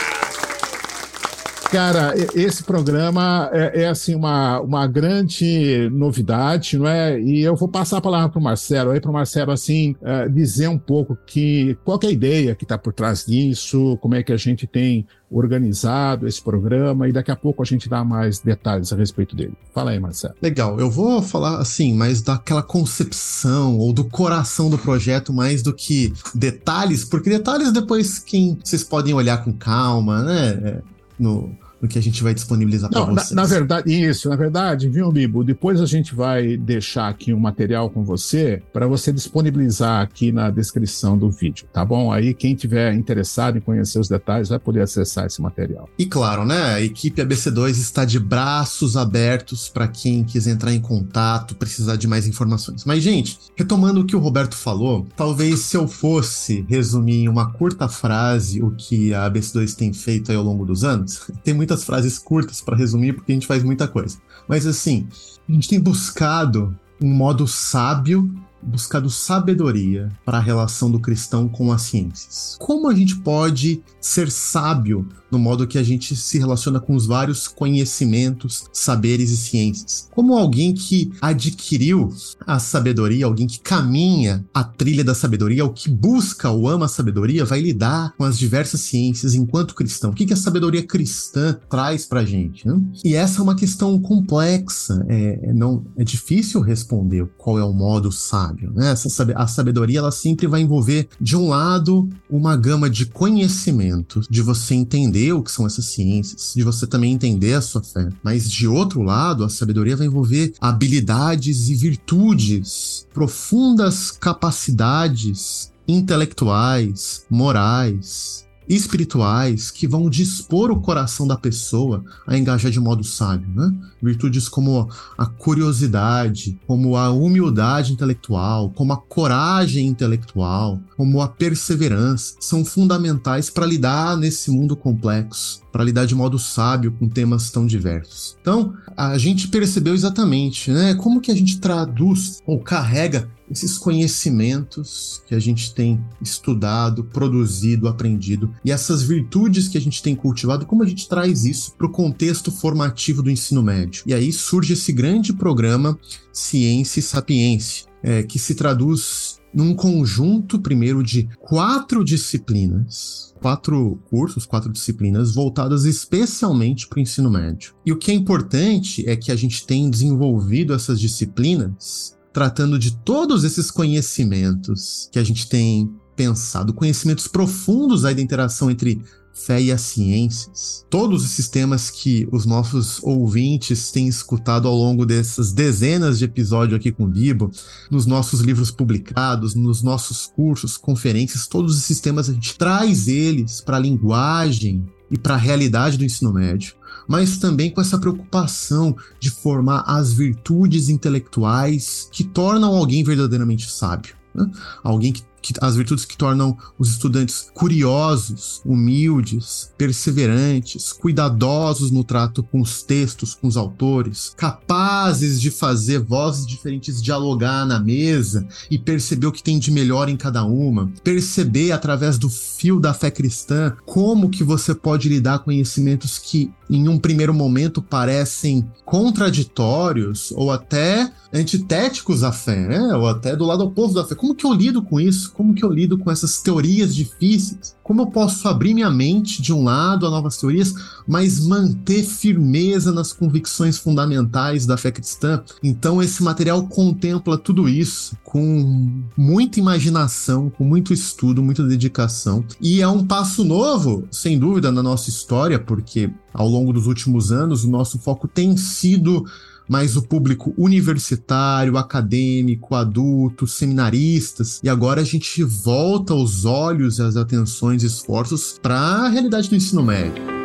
Cara, esse programa é, é, assim uma, uma grande novidade, não é? E eu vou passar a palavra para o Marcelo, aí para o Marcelo assim uh, dizer um pouco que qual que é a ideia que está por trás disso, como é que a gente tem organizado esse programa e daqui a pouco a gente dá mais detalhes a respeito dele. Fala aí, Marcelo. Legal, eu vou falar assim, mais daquela concepção ou do coração do projeto mais do que detalhes, porque detalhes depois quem vocês podem olhar com calma, né? É, no, no que a gente vai disponibilizar para vocês. Na, na, verdade, isso, na verdade, viu, Bibo? Depois a gente vai deixar aqui um material com você para você disponibilizar aqui na descrição do vídeo, tá bom? Aí quem tiver interessado em conhecer os detalhes vai poder acessar esse material. E claro, né? A equipe ABC2 está de braços abertos para quem quiser entrar em contato, precisar de mais informações. Mas, gente, retomando o que o Roberto falou, talvez se eu fosse resumir em uma curta frase o que a ABC2 tem feito ao longo dos anos, tem muita muitas frases curtas para resumir, porque a gente faz muita coisa. Mas assim, a gente tem buscado um modo sábio buscado sabedoria para a relação do cristão com as ciências. Como a gente pode ser sábio no modo que a gente se relaciona com os vários conhecimentos, saberes e ciências? Como alguém que adquiriu a sabedoria, alguém que caminha a trilha da sabedoria, ou que busca ou ama a sabedoria, vai lidar com as diversas ciências enquanto cristão? O que, que a sabedoria cristã traz para a gente? Né? E essa é uma questão complexa, é, é, não, é difícil responder qual é o modo sábio sábio, né? Essa, a sabedoria ela sempre vai envolver, de um lado, uma gama de conhecimentos, de você entender o que são essas ciências, de você também entender a sua fé. Mas de outro lado, a sabedoria vai envolver habilidades e virtudes, profundas capacidades intelectuais, morais, espirituais que vão dispor o coração da pessoa a engajar de modo sábio, né? Virtudes como a curiosidade, como a humildade intelectual, como a coragem intelectual, como a perseverança, são fundamentais para lidar nesse mundo complexo, para lidar de modo sábio com temas tão diversos. Então, a gente percebeu exatamente, né, como que a gente traduz ou carrega esses conhecimentos que a gente tem estudado, produzido, aprendido e essas virtudes que a gente tem cultivado, como a gente traz isso para o contexto formativo do ensino médio. E aí surge esse grande programa Ciência e Sapiência, é, que se traduz num conjunto, primeiro, de quatro disciplinas, quatro cursos, quatro disciplinas voltadas especialmente para o ensino médio. E o que é importante é que a gente tem desenvolvido essas disciplinas tratando de todos esses conhecimentos que a gente tem pensado, conhecimentos profundos da interação entre fé e as ciências. Todos os temas que os nossos ouvintes têm escutado ao longo dessas dezenas de episódios aqui com o Bibo, nos nossos livros publicados, nos nossos cursos, conferências, todos esses temas a gente traz eles para a linguagem e para a realidade do ensino médio mas também com essa preocupação de formar as virtudes intelectuais que tornam alguém verdadeiramente sábio. Né? Alguém que que, as virtudes que tornam os estudantes curiosos, humildes, perseverantes, cuidadosos no trato com os textos, com os autores, capazes de fazer vozes diferentes dialogar na mesa e perceber o que tem de melhor em cada uma, perceber através do fio da fé cristã como que você pode lidar com conhecimentos que em um primeiro momento parecem contraditórios ou até antitéticos à fé, né? ou até do lado oposto da fé. Como que eu lido com isso? Como que eu lido com essas teorias difíceis? Como eu posso abrir minha mente de um lado a novas teorias, mas manter firmeza nas convicções fundamentais da fé cristã? Então esse material contempla tudo isso com muita imaginação, com muito estudo, muita dedicação. E é um passo novo, sem dúvida, na nossa história, porque ao longo dos últimos anos o nosso foco tem sido mas o público universitário, acadêmico, adulto, seminaristas. E agora a gente volta os olhos, as atenções e esforços para a realidade do ensino médio.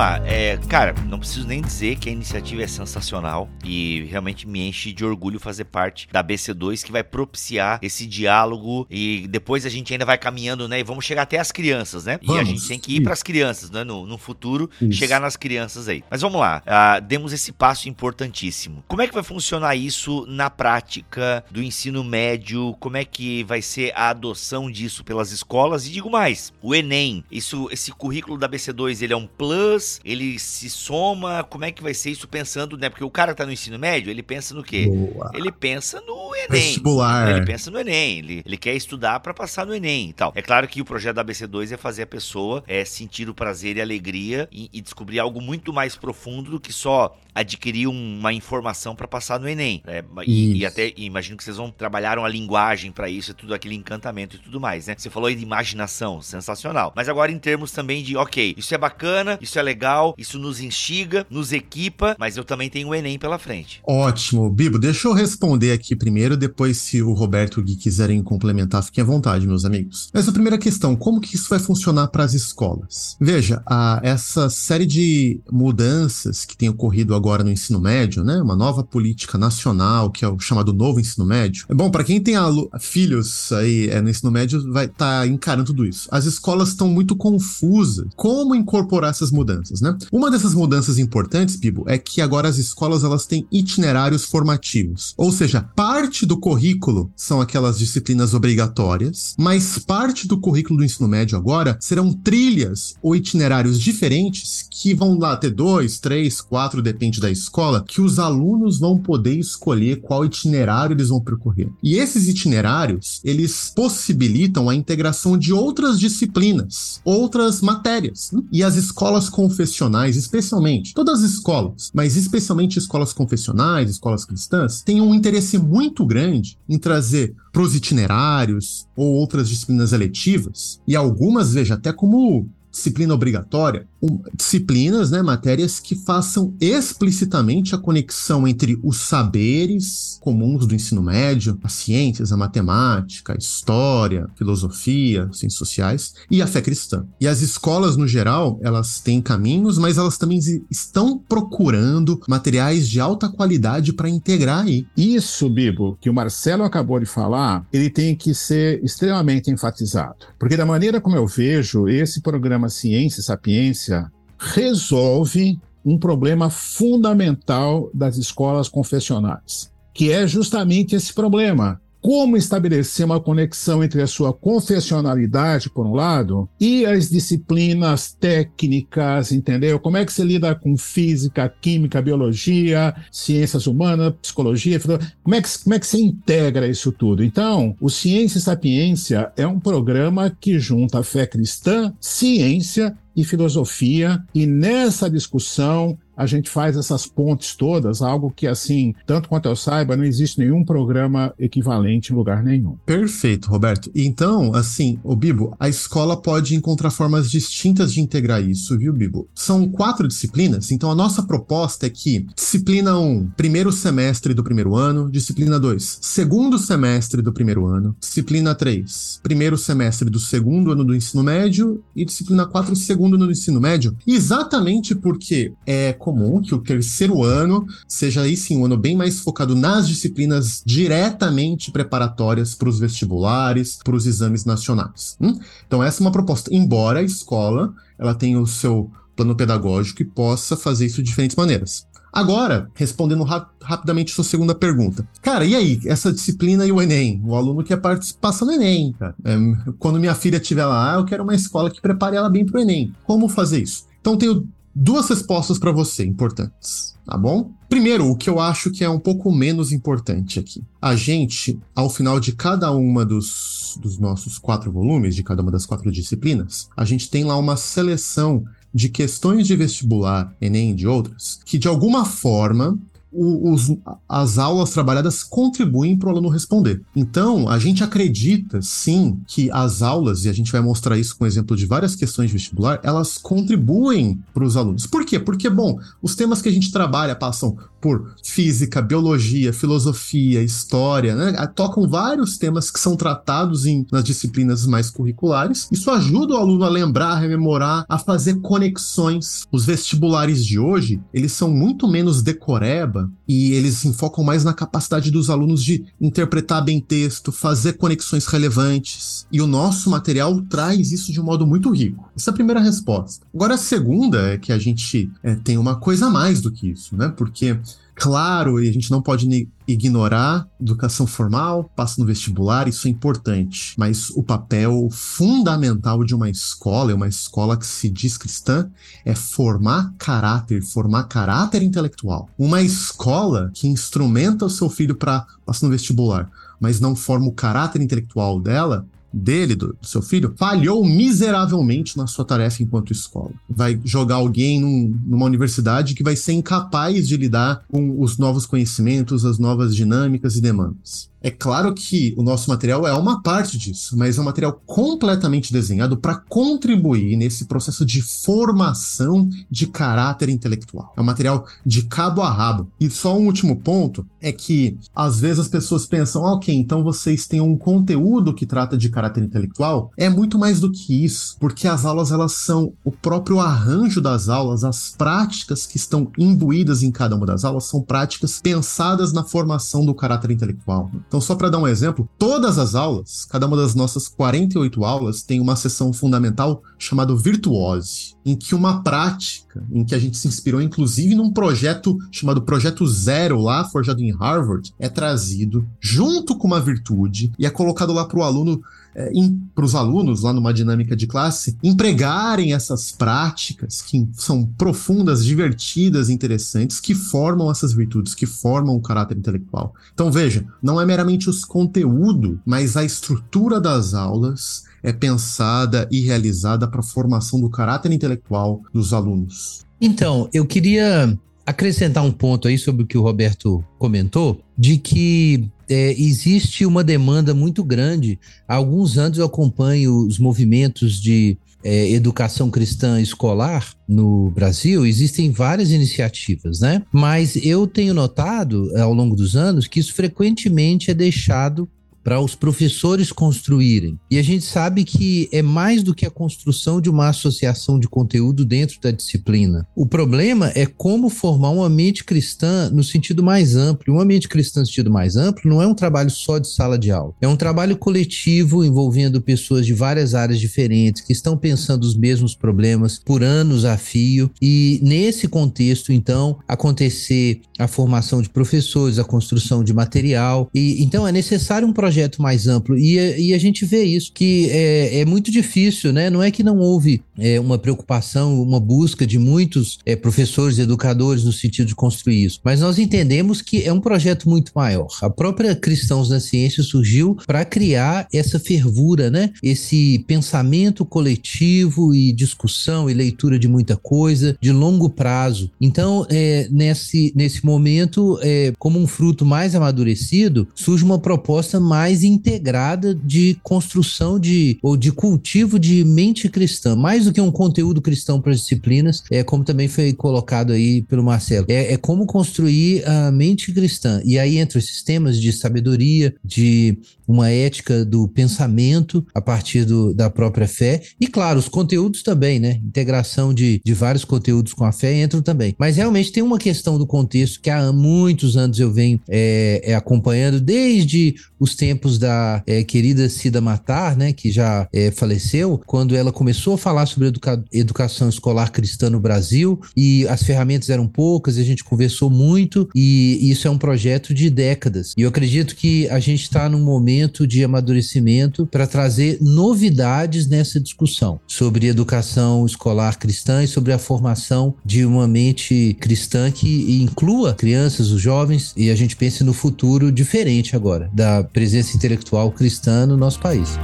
Lá. É, cara, não preciso nem dizer que a iniciativa é sensacional e realmente me enche de orgulho fazer parte da BC2 que vai propiciar esse diálogo e depois a gente ainda vai caminhando, né? E vamos chegar até as crianças, né? Vamos, e a gente tem que ir para as crianças, né? No, no futuro, Isso. chegar nas crianças aí. Mas vamos lá, ah, demos esse passo importantíssimo. Como é que vai funcionar isso na prática do ensino médio? Como é que vai ser a adoção disso pelas escolas? E digo mais, o Enem, isso, esse currículo da BC2, ele é um plus? Ele se soma? Como é que vai ser isso pensando, né? Porque o cara tá no ensino médio, ele pensa no quê? Boa. Ele pensa no Enem. Vestibular. Ele pensa no Enem, ele, ele quer estudar para passar no Enem e tal. É claro que o projeto da ABC2 é fazer a pessoa é, sentir o prazer e a alegria e, e descobrir algo muito mais profundo do que só adquirir uma informação para passar no Enem. né? e, e até e imagino que vocês vão trabalharam a linguagem para isso, e tudo aquele encantamento e tudo mais, né? Você falou aí de imaginação, sensacional. Mas agora em termos também de, ok, isso é bacana, isso é legal, isso nos instiga, nos equipa, mas eu também tenho o Enem pela frente. Ótimo. Bibo, deixa eu responder aqui primeiro, depois se o Roberto e o Gui quiserem complementar, fiquem à vontade, meus amigos. Mas a primeira questão, como que isso vai funcionar para as escolas? Veja, a, essa série de mudanças que tem ocorrido agora no ensino médio, né, uma nova política nacional, que é o chamado novo ensino médio. É bom, para quem tem filhos aí é, no ensino médio, vai estar encarando tudo isso. As escolas estão muito confusas. Como incorporar essas mudanças, né? Uma dessas mudanças importantes, Bibo, é que agora as escolas elas têm itinerários formativos. Ou seja, parte do currículo são aquelas disciplinas obrigatórias, mas parte do currículo do ensino médio agora serão trilhas ou itinerários diferentes que vão lá ter dois, três, quatro, depende da escola, que os alunos vão poder escolher qual itinerário eles vão percorrer. E esses itinerários, eles possibilitam a integração de outras disciplinas, outras matérias. né? E as escolas confessionais, especialmente, todas as escolas, mas especialmente escolas confessionais, escolas cristãs, têm um interesse muito grande em trazer para os itinerários ou outras disciplinas eletivas, e algumas, veja, até como disciplina obrigatória, disciplinas, né, matérias que façam explicitamente a conexão entre os saberes comuns do ensino médio, as ciências, a matemática, a história, filosofia, ciências sociais e a fé cristã. E as escolas, no geral, elas têm caminhos, mas elas também estão procurando materiais de alta qualidade para integrar aí. Isso, Bibo, que o Marcelo acabou de falar, ele tem que ser extremamente enfatizado. Porque da maneira como eu vejo, esse programa Ciência Sapiência resolve um problema fundamental das escolas confessionais, que é justamente esse problema. Como estabelecer uma conexão entre a sua confessionalidade, por um lado, e as disciplinas técnicas, entendeu? Como é que você lida com física, química, biologia, ciências humanas, psicologia, como é que, como é que você integra isso tudo? Então, o Ciência e Sapiência é um programa que junta a fé cristã, ciência e filosofia, e nessa discussão a gente faz essas pontes todas, algo que, assim, tanto quanto eu saiba, não existe nenhum programa equivalente em lugar nenhum. Perfeito, Roberto. Então, assim, o Bibo, a escola pode encontrar formas distintas de integrar isso, viu, Bibo? São quatro disciplinas, então a nossa proposta é que disciplina 1, um, primeiro semestre do primeiro ano, disciplina 2, segundo semestre do primeiro ano, disciplina 3, primeiro semestre do segundo ano do ensino médio e disciplina 4, segundo ano do ensino médio, exatamente porque é comum que o terceiro ano seja aí sim um ano bem mais focado nas disciplinas diretamente preparatórias para os vestibulares, para os exames nacionais. hum? Então essa é uma proposta. Embora a escola ela tenha o seu plano pedagógico e possa fazer isso de diferentes maneiras. Agora, respondendo ra- rapidamente sua segunda pergunta. Cara, e aí, essa disciplina e o Enem? O aluno quer participar no Enem, cara. É, quando minha filha estiver lá, eu quero uma escola que prepare ela bem para o Enem. Como fazer isso? Então, tenho duas respostas para você importantes, tá bom? Primeiro, o que eu acho que é um pouco menos importante aqui. A gente, ao final de cada uma dos, dos nossos quatro volumes, de cada uma das quatro disciplinas, a gente tem lá uma seleção de questões de vestibular, Enem e de outras, que de alguma forma os- as aulas trabalhadas contribuem para o aluno responder. Então, a gente acredita, sim, que as aulas, e a gente vai mostrar isso com exemplo de várias questões de vestibular, elas contribuem para os alunos. Por quê? Porque, bom, os temas que a gente trabalha passam por física, biologia, filosofia, história, né? Tocam vários temas que são tratados em, nas disciplinas mais curriculares. Isso ajuda o aluno a lembrar, a rememorar, a fazer conexões. Os vestibulares de hoje, eles são muito menos decoreba e eles se focam mais na capacidade dos alunos de interpretar bem texto, fazer conexões relevantes. E o nosso material traz isso de um modo muito rico. Essa é a primeira resposta. Agora, a segunda é que a gente é, tem uma coisa a mais do que isso, né? Porque Claro, e a gente não pode ignorar educação formal, passa no vestibular, isso é importante. Mas o papel fundamental de uma escola, uma escola que se diz cristã, é formar caráter, formar caráter intelectual. Uma escola que instrumenta o seu filho para passar no vestibular, mas não forma o caráter intelectual dela, dele, do, do, seu filho, falhou miseravelmente na sua tarefa enquanto escola. Vai jogar alguém num, numa universidade que vai ser incapaz de lidar com os novos conhecimentos, as novas dinâmicas e demandas. É claro que o nosso material é uma parte disso, mas é um material completamente desenhado para contribuir nesse processo de formação de caráter intelectual. É um material de cabo a rabo. E só um último ponto é que às vezes as pessoas pensam, ah, ok, então vocês têm um conteúdo que trata de caráter intelectual. É muito mais do que isso, porque as aulas elas são o próprio arranjo das aulas, as práticas que estão imbuídas em cada uma das aulas são práticas pensadas na formação do caráter intelectual. Então, só para dar um exemplo, todas as aulas, cada uma das nossas 48 aulas, tem uma sessão fundamental chamada Virtuose, em que uma prática, em que a gente se inspirou inclusive num projeto chamado Projeto Zero, lá forjado em Harvard, é trazido junto com uma virtude e é colocado lá para o aluno é, para os alunos, lá numa dinâmica de classe, empregarem essas práticas que são profundas, divertidas, interessantes, que formam essas virtudes, que formam o caráter intelectual. Então, veja, não é meramente os conteúdo, mas a estrutura das aulas é pensada e realizada para a formação do caráter intelectual dos alunos. Então, eu queria acrescentar um ponto aí sobre o que o Roberto comentou, de que é, existe uma demanda muito grande. Há alguns anos eu acompanho os movimentos de é, educação cristã escolar no Brasil, existem várias iniciativas, né? Mas eu tenho notado ao longo dos anos que isso frequentemente é deixado para os professores construírem. E a gente sabe que é mais do que a construção de uma associação de conteúdo dentro da disciplina. O problema é como formar uma mente cristã no sentido mais amplo. Uma mente cristã no sentido mais amplo não é um trabalho só de sala de aula, é um trabalho coletivo envolvendo pessoas de várias áreas diferentes que estão pensando os mesmos problemas por anos a fio. E nesse contexto, então, acontecer a formação de professores, a construção de material. E então é necessário um projeto projeto mais amplo. E, e a gente vê isso, que é, é muito difícil, né? Não é que não houve é, uma preocupação, uma busca de muitos é, professores, educadores no sentido de construir isso, mas nós entendemos que é um projeto muito maior. A própria Cristãos na Ciência surgiu para criar essa fervura, né? Esse pensamento coletivo e discussão e leitura de muita coisa de longo prazo. Então, é, nesse, nesse momento, é, como um fruto mais amadurecido, surge uma proposta mais mais integrada de construção de ou de cultivo de mente cristã, mais do que um conteúdo cristão para as disciplinas, é como também foi colocado aí pelo Marcelo. É, é como construir a mente cristã. E aí entra os sistemas de sabedoria, de uma ética do pensamento a partir do, da própria fé. E, claro, os conteúdos também, né? Integração de, de vários conteúdos com a fé entram também. Mas realmente tem uma questão do contexto que há muitos anos eu venho é, é, acompanhando, desde os tempos da é, querida Cida Matar, né? Que já é, faleceu, quando ela começou a falar sobre educa educação escolar cristã no Brasil e as ferramentas eram poucas, a gente conversou muito e isso é um projeto de décadas. E eu acredito que a gente está num momento momento de amadurecimento para trazer novidades nessa discussão sobre educação escolar cristã e sobre a formação de uma mente cristã que inclua crianças, os jovens, e a gente pense no futuro diferente agora da presença intelectual cristã no nosso país.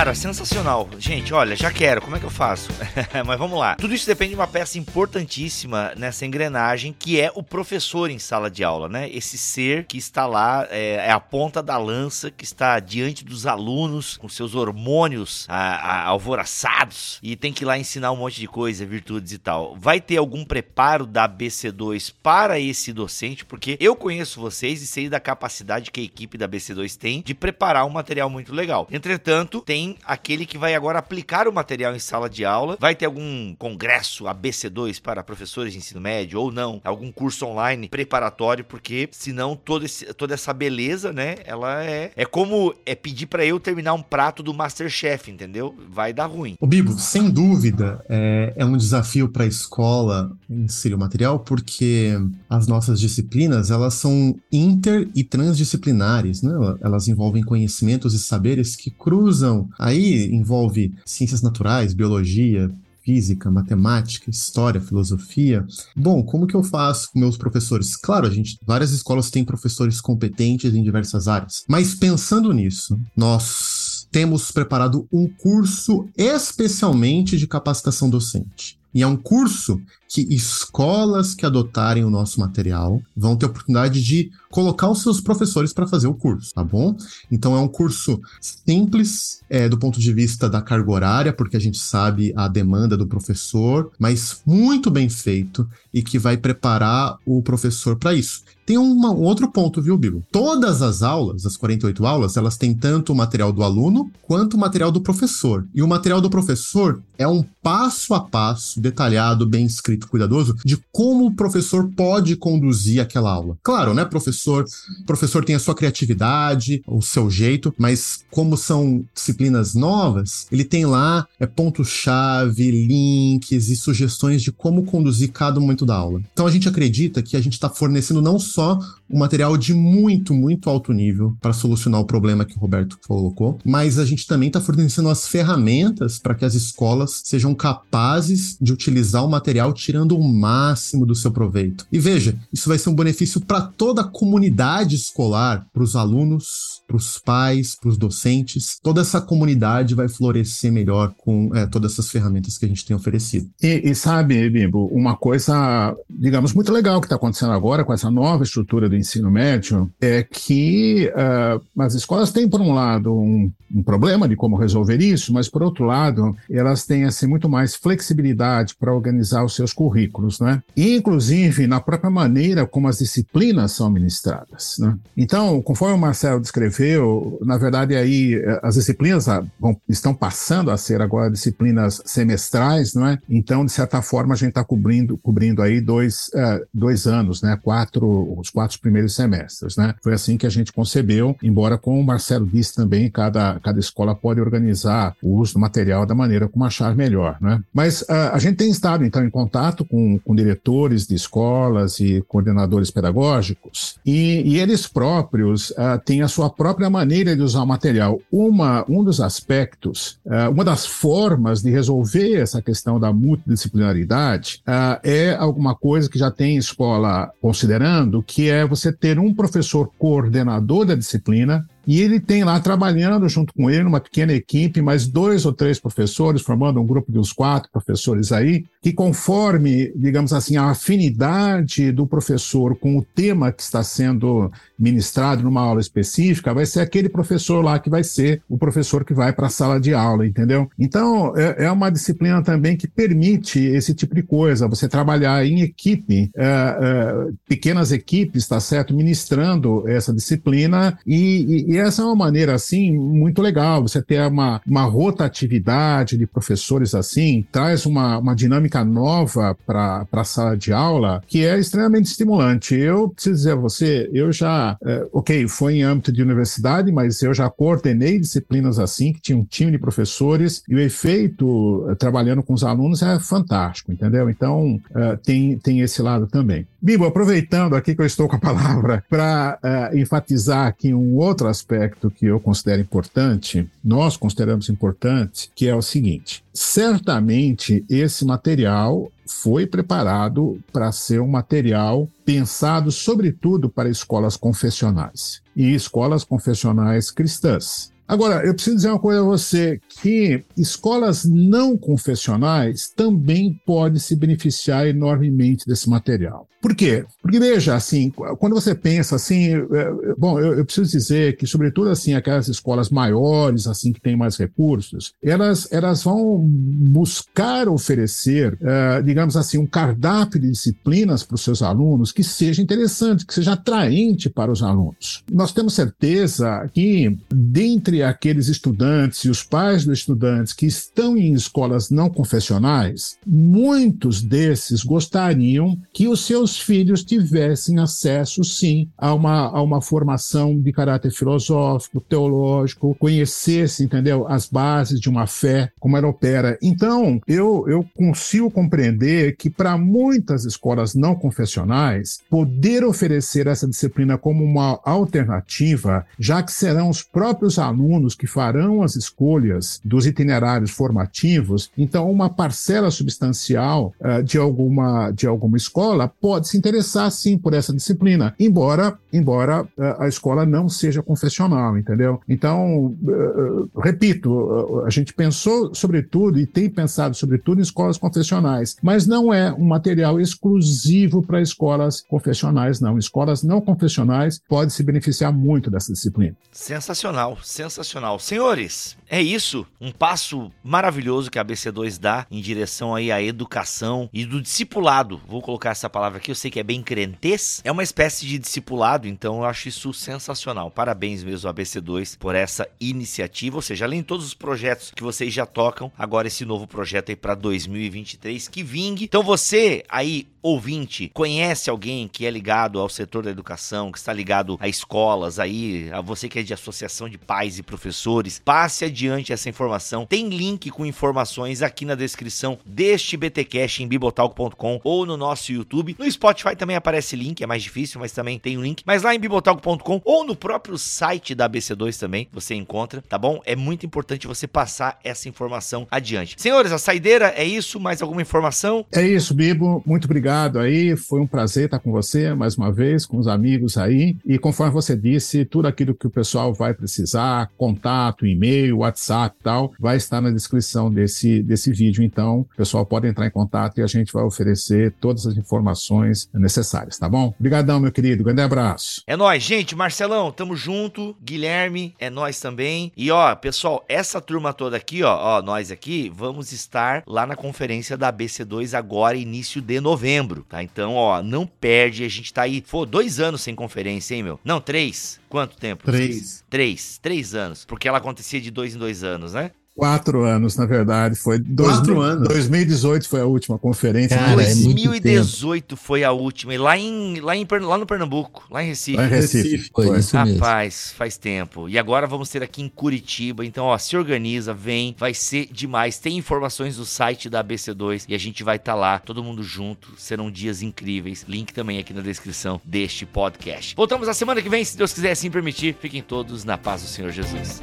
Cara, sensacional. Gente, olha, já quero. Como é que eu faço? Mas vamos lá. Tudo isso depende de uma peça importantíssima nessa engrenagem, que é o professor em sala de aula, né? Esse ser que está lá, é, é a ponta da lança, que está diante dos alunos, com seus hormônios a, a, alvoraçados, e tem que ir lá ensinar um monte de coisa, virtudes e tal. Vai ter algum preparo da BC2 para esse docente? Porque eu conheço vocês e sei da capacidade que a equipe da BC2 tem de preparar um material muito legal. Entretanto, tem aquele que vai agora aplicar o material em sala de aula. Vai ter algum congresso ABC2 para professores de ensino médio ou não? Algum curso online preparatório, porque senão todo esse, toda essa beleza, né? Ela é, é como é pedir para eu terminar um prato do Masterchef, entendeu? Vai dar ruim. O Bibo, sem dúvida, é, é um desafio para a escola inserir o material, porque as nossas disciplinas elas são inter e transdisciplinares, né? Elas envolvem conhecimentos e saberes que cruzam Aí envolve ciências naturais, biologia, física, matemática, história, filosofia. Bom, como que eu faço com meus professores? Claro, a gente, várias escolas têm professores competentes em diversas áreas, mas pensando nisso, nós temos preparado um curso especialmente de capacitação docente. E é um curso que escolas que adotarem o nosso material vão ter oportunidade de colocar os seus professores para fazer o curso, tá bom? Então é um curso simples é, do ponto de vista da carga horária, porque a gente sabe a demanda do professor, mas muito bem feito e que vai preparar o professor para isso. Tem uma, um outro ponto, viu, Bibo? Todas as aulas, as 48 aulas, elas têm tanto o material do aluno quanto o material do professor. E o material do professor é um passo a passo, detalhado, bem escrito, cuidadoso, de como o professor pode conduzir aquela aula. Claro, né, professor? Professor tem a sua criatividade, o seu jeito, mas como são disciplinas novas, ele tem lá é, pontos-chave, links e sugestões de como conduzir cada momento da aula. Então a gente acredita que a gente está fornecendo não só um material de muito, muito alto nível para solucionar o problema que o Roberto colocou, mas a gente também está fornecendo as ferramentas para que as escolas sejam capazes de utilizar o material tirando o máximo do seu proveito. E veja, isso vai ser um benefício para toda a comunidade escolar, para os alunos, para os pais, para os docentes. Toda essa comunidade vai florescer melhor com é, todas essas ferramentas que a gente tem oferecido. E, e sabe, Bimbo, uma coisa, digamos, muito legal que está acontecendo agora com essa nova estrutura do ensino médio é que uh, as escolas têm, por um lado, um, um, problema de como resolver isso, mas, por outro lado, elas têm assim, muito mais flexibilidade para organizar os seus currículos, né? Inclusive, na própria maneira como as disciplinas são ministradas. Né? Então, conforme o Marcelo descreveu, na verdade, aí eh, as disciplinas ah, vão, estão passando a ser agora disciplinas semestrais, não é? Então, de certa forma, a gente está cobrindo, cobrindo aí dois, uh, dois anos, né? Quatro, os quatro primeiros semestres, né? Foi assim que a gente concebeu, embora como o Marcelo disse também, cada, cada escola pode organizar o uso do material da maneira como achar melhor, né? Mas uh, a gente tem estado, então, em contato com, com diretores de escolas e coordenadores pedagógicos e, e eles próprios uh, têm a sua própria maneira de usar o material. Uma, um dos aspectos, uh, uma das formas de resolver essa questão da multidisciplinaridade é alguma coisa que já tem escola considerando, que é você ter um professor coordenador da disciplina e ele tem lá trabalhando junto com ele, numa pequena equipe, mais dois ou três professores, formando um grupo de uns quatro professores aí, que conforme, digamos assim, a afinidade do professor com o tema que está sendo ministrado numa aula específica, vai ser aquele professor lá que vai ser o professor que vai para a sala de aula, entendeu? Então, é, é, uma disciplina também que permite esse tipo de coisa, você trabalhar em equipe, é, é, pequenas equipes, tá certo? Ministrando essa disciplina e, e e essa é uma maneira, assim, muito legal. Você ter uma, uma rotatividade de professores assim, traz uma, uma dinâmica nova para a sala de aula que é extremamente estimulante. Eu preciso dizer a você, eu já, é, ok, foi em âmbito de universidade, mas eu já coordenei disciplinas assim, que tinha um time de professores, e o efeito é, trabalhando com os alunos é fantástico, entendeu? Então, é, tem, tem esse lado também. Bibo, aproveitando aqui que eu estou com a palavra para enfatizar aqui um outro aspecto que eu considero importante, nós consideramos importante, que é o seguinte: certamente esse material foi preparado para ser um material pensado, sobretudo, para escolas confessionais e escolas confessionais cristãs. Agora, eu preciso dizer uma coisa a você, que escolas não confessionais também podem se beneficiar enormemente desse material. Por quê? Porque veja, assim, quando você pensa assim, é, é, bom, eu, eu, preciso dizer que, sobretudo, assim, aquelas escolas maiores, assim, que têm mais recursos, elas, elas vão buscar oferecer, uh, digamos assim, um cardápio de disciplinas para os seus alunos que seja interessante, que seja atraente para os alunos. Nós temos certeza que, dentre aqueles estudantes e os pais dos estudantes que estão em escolas não confessionais, muitos desses gostariam que os seus os filhos tivessem acesso, sim, a uma, a uma formação de caráter filosófico, teológico, conhecessem, entendeu, as bases de uma fé, como ela opera. Então, eu, eu consigo compreender que para muitas escolas não confessionais, poder oferecer essa disciplina como uma alternativa, já que serão os próprios alunos que farão as escolhas dos itinerários formativos, então uma parcela substancial uh, de, alguma, de alguma escola pode pode se interessar sim por essa disciplina, embora embora eh, a escola não seja confessional, entendeu? Então, eh, eh, repito, a gente pensou sobretudo e tem pensado sobretudo em escolas confessionais, mas não é um material exclusivo para escolas confessionais, não. Escolas não confessionais podem se beneficiar muito dessa disciplina. Sensacional, sensacional. Senhores, é isso, um passo maravilhoso que a BC2 dá em direção aí à educação e do discipulado. Vou colocar essa palavra aqui, eu sei que é bem crentez. É uma espécie de discipulado, então eu acho isso sensacional. Parabéns mesmo a BC2 por essa iniciativa, ou seja, além de todos os projetos que vocês já tocam, agora esse novo projeto aí para 2023 que vingue. Então você aí ouvinte conhece alguém que é ligado ao setor da educação, que está ligado a escolas aí, a você que é de associação de pais e professores, passe adiante essa informação. Tem link com informações aqui na descrição deste BTcast em bibotalk.com ou no nosso YouTube. No Spotify também aparece link, é mais difícil, mas também tem o um link. Mas lá em bibotalk.com ou no próprio site da ABC2 também você encontra, tá bom? É muito importante você passar essa informação adiante. Senhores, a saideira é isso, mais alguma informação? É isso, Bibo. Muito obrigado aí. Foi um prazer estar com você mais uma vez, com os amigos aí. E conforme você disse, tudo aquilo que o pessoal vai precisar, contato, e-mail, WhatsApp e tal, vai estar na descrição desse, desse vídeo. Então, o pessoal pode entrar em contato e a gente vai oferecer todas as informações necessárias, tá bom? Obrigadão, meu querido. Grande abraço. É nóis, gente. Marcelão, tamo junto. Guilherme, é nós também. E ó, pessoal, essa turma toda aqui, ó, ó, nós aqui, vamos estar lá na conferência da BC2 agora, início de novembro novembro, tá? Então, ó, não perde. A gente tá aí, pô, dois anos sem conferência, hein, meu? Não, três. Quanto tempo? Três. Três. Três anos. Porque ela acontecia de dois em dois anos, né? Quatro anos, na verdade. Foi dois, Quatro anos. 2018 foi a última conferência. Cara, 2018 é foi a última. E lá, em, lá, em, lá no Pernambuco, lá em Recife. Lá em Recife. Foi, isso Rapaz, mesmo. faz tempo. E agora vamos ter aqui em Curitiba. Então, ó, se organiza, vem. Vai ser demais. Tem informações do site da ABC2 e a gente vai estar tá lá, todo mundo junto. Serão dias incríveis. Link também aqui na descrição deste podcast. Voltamos a semana que vem, se Deus quiser assim permitir. Fiquem todos na paz do Senhor Jesus.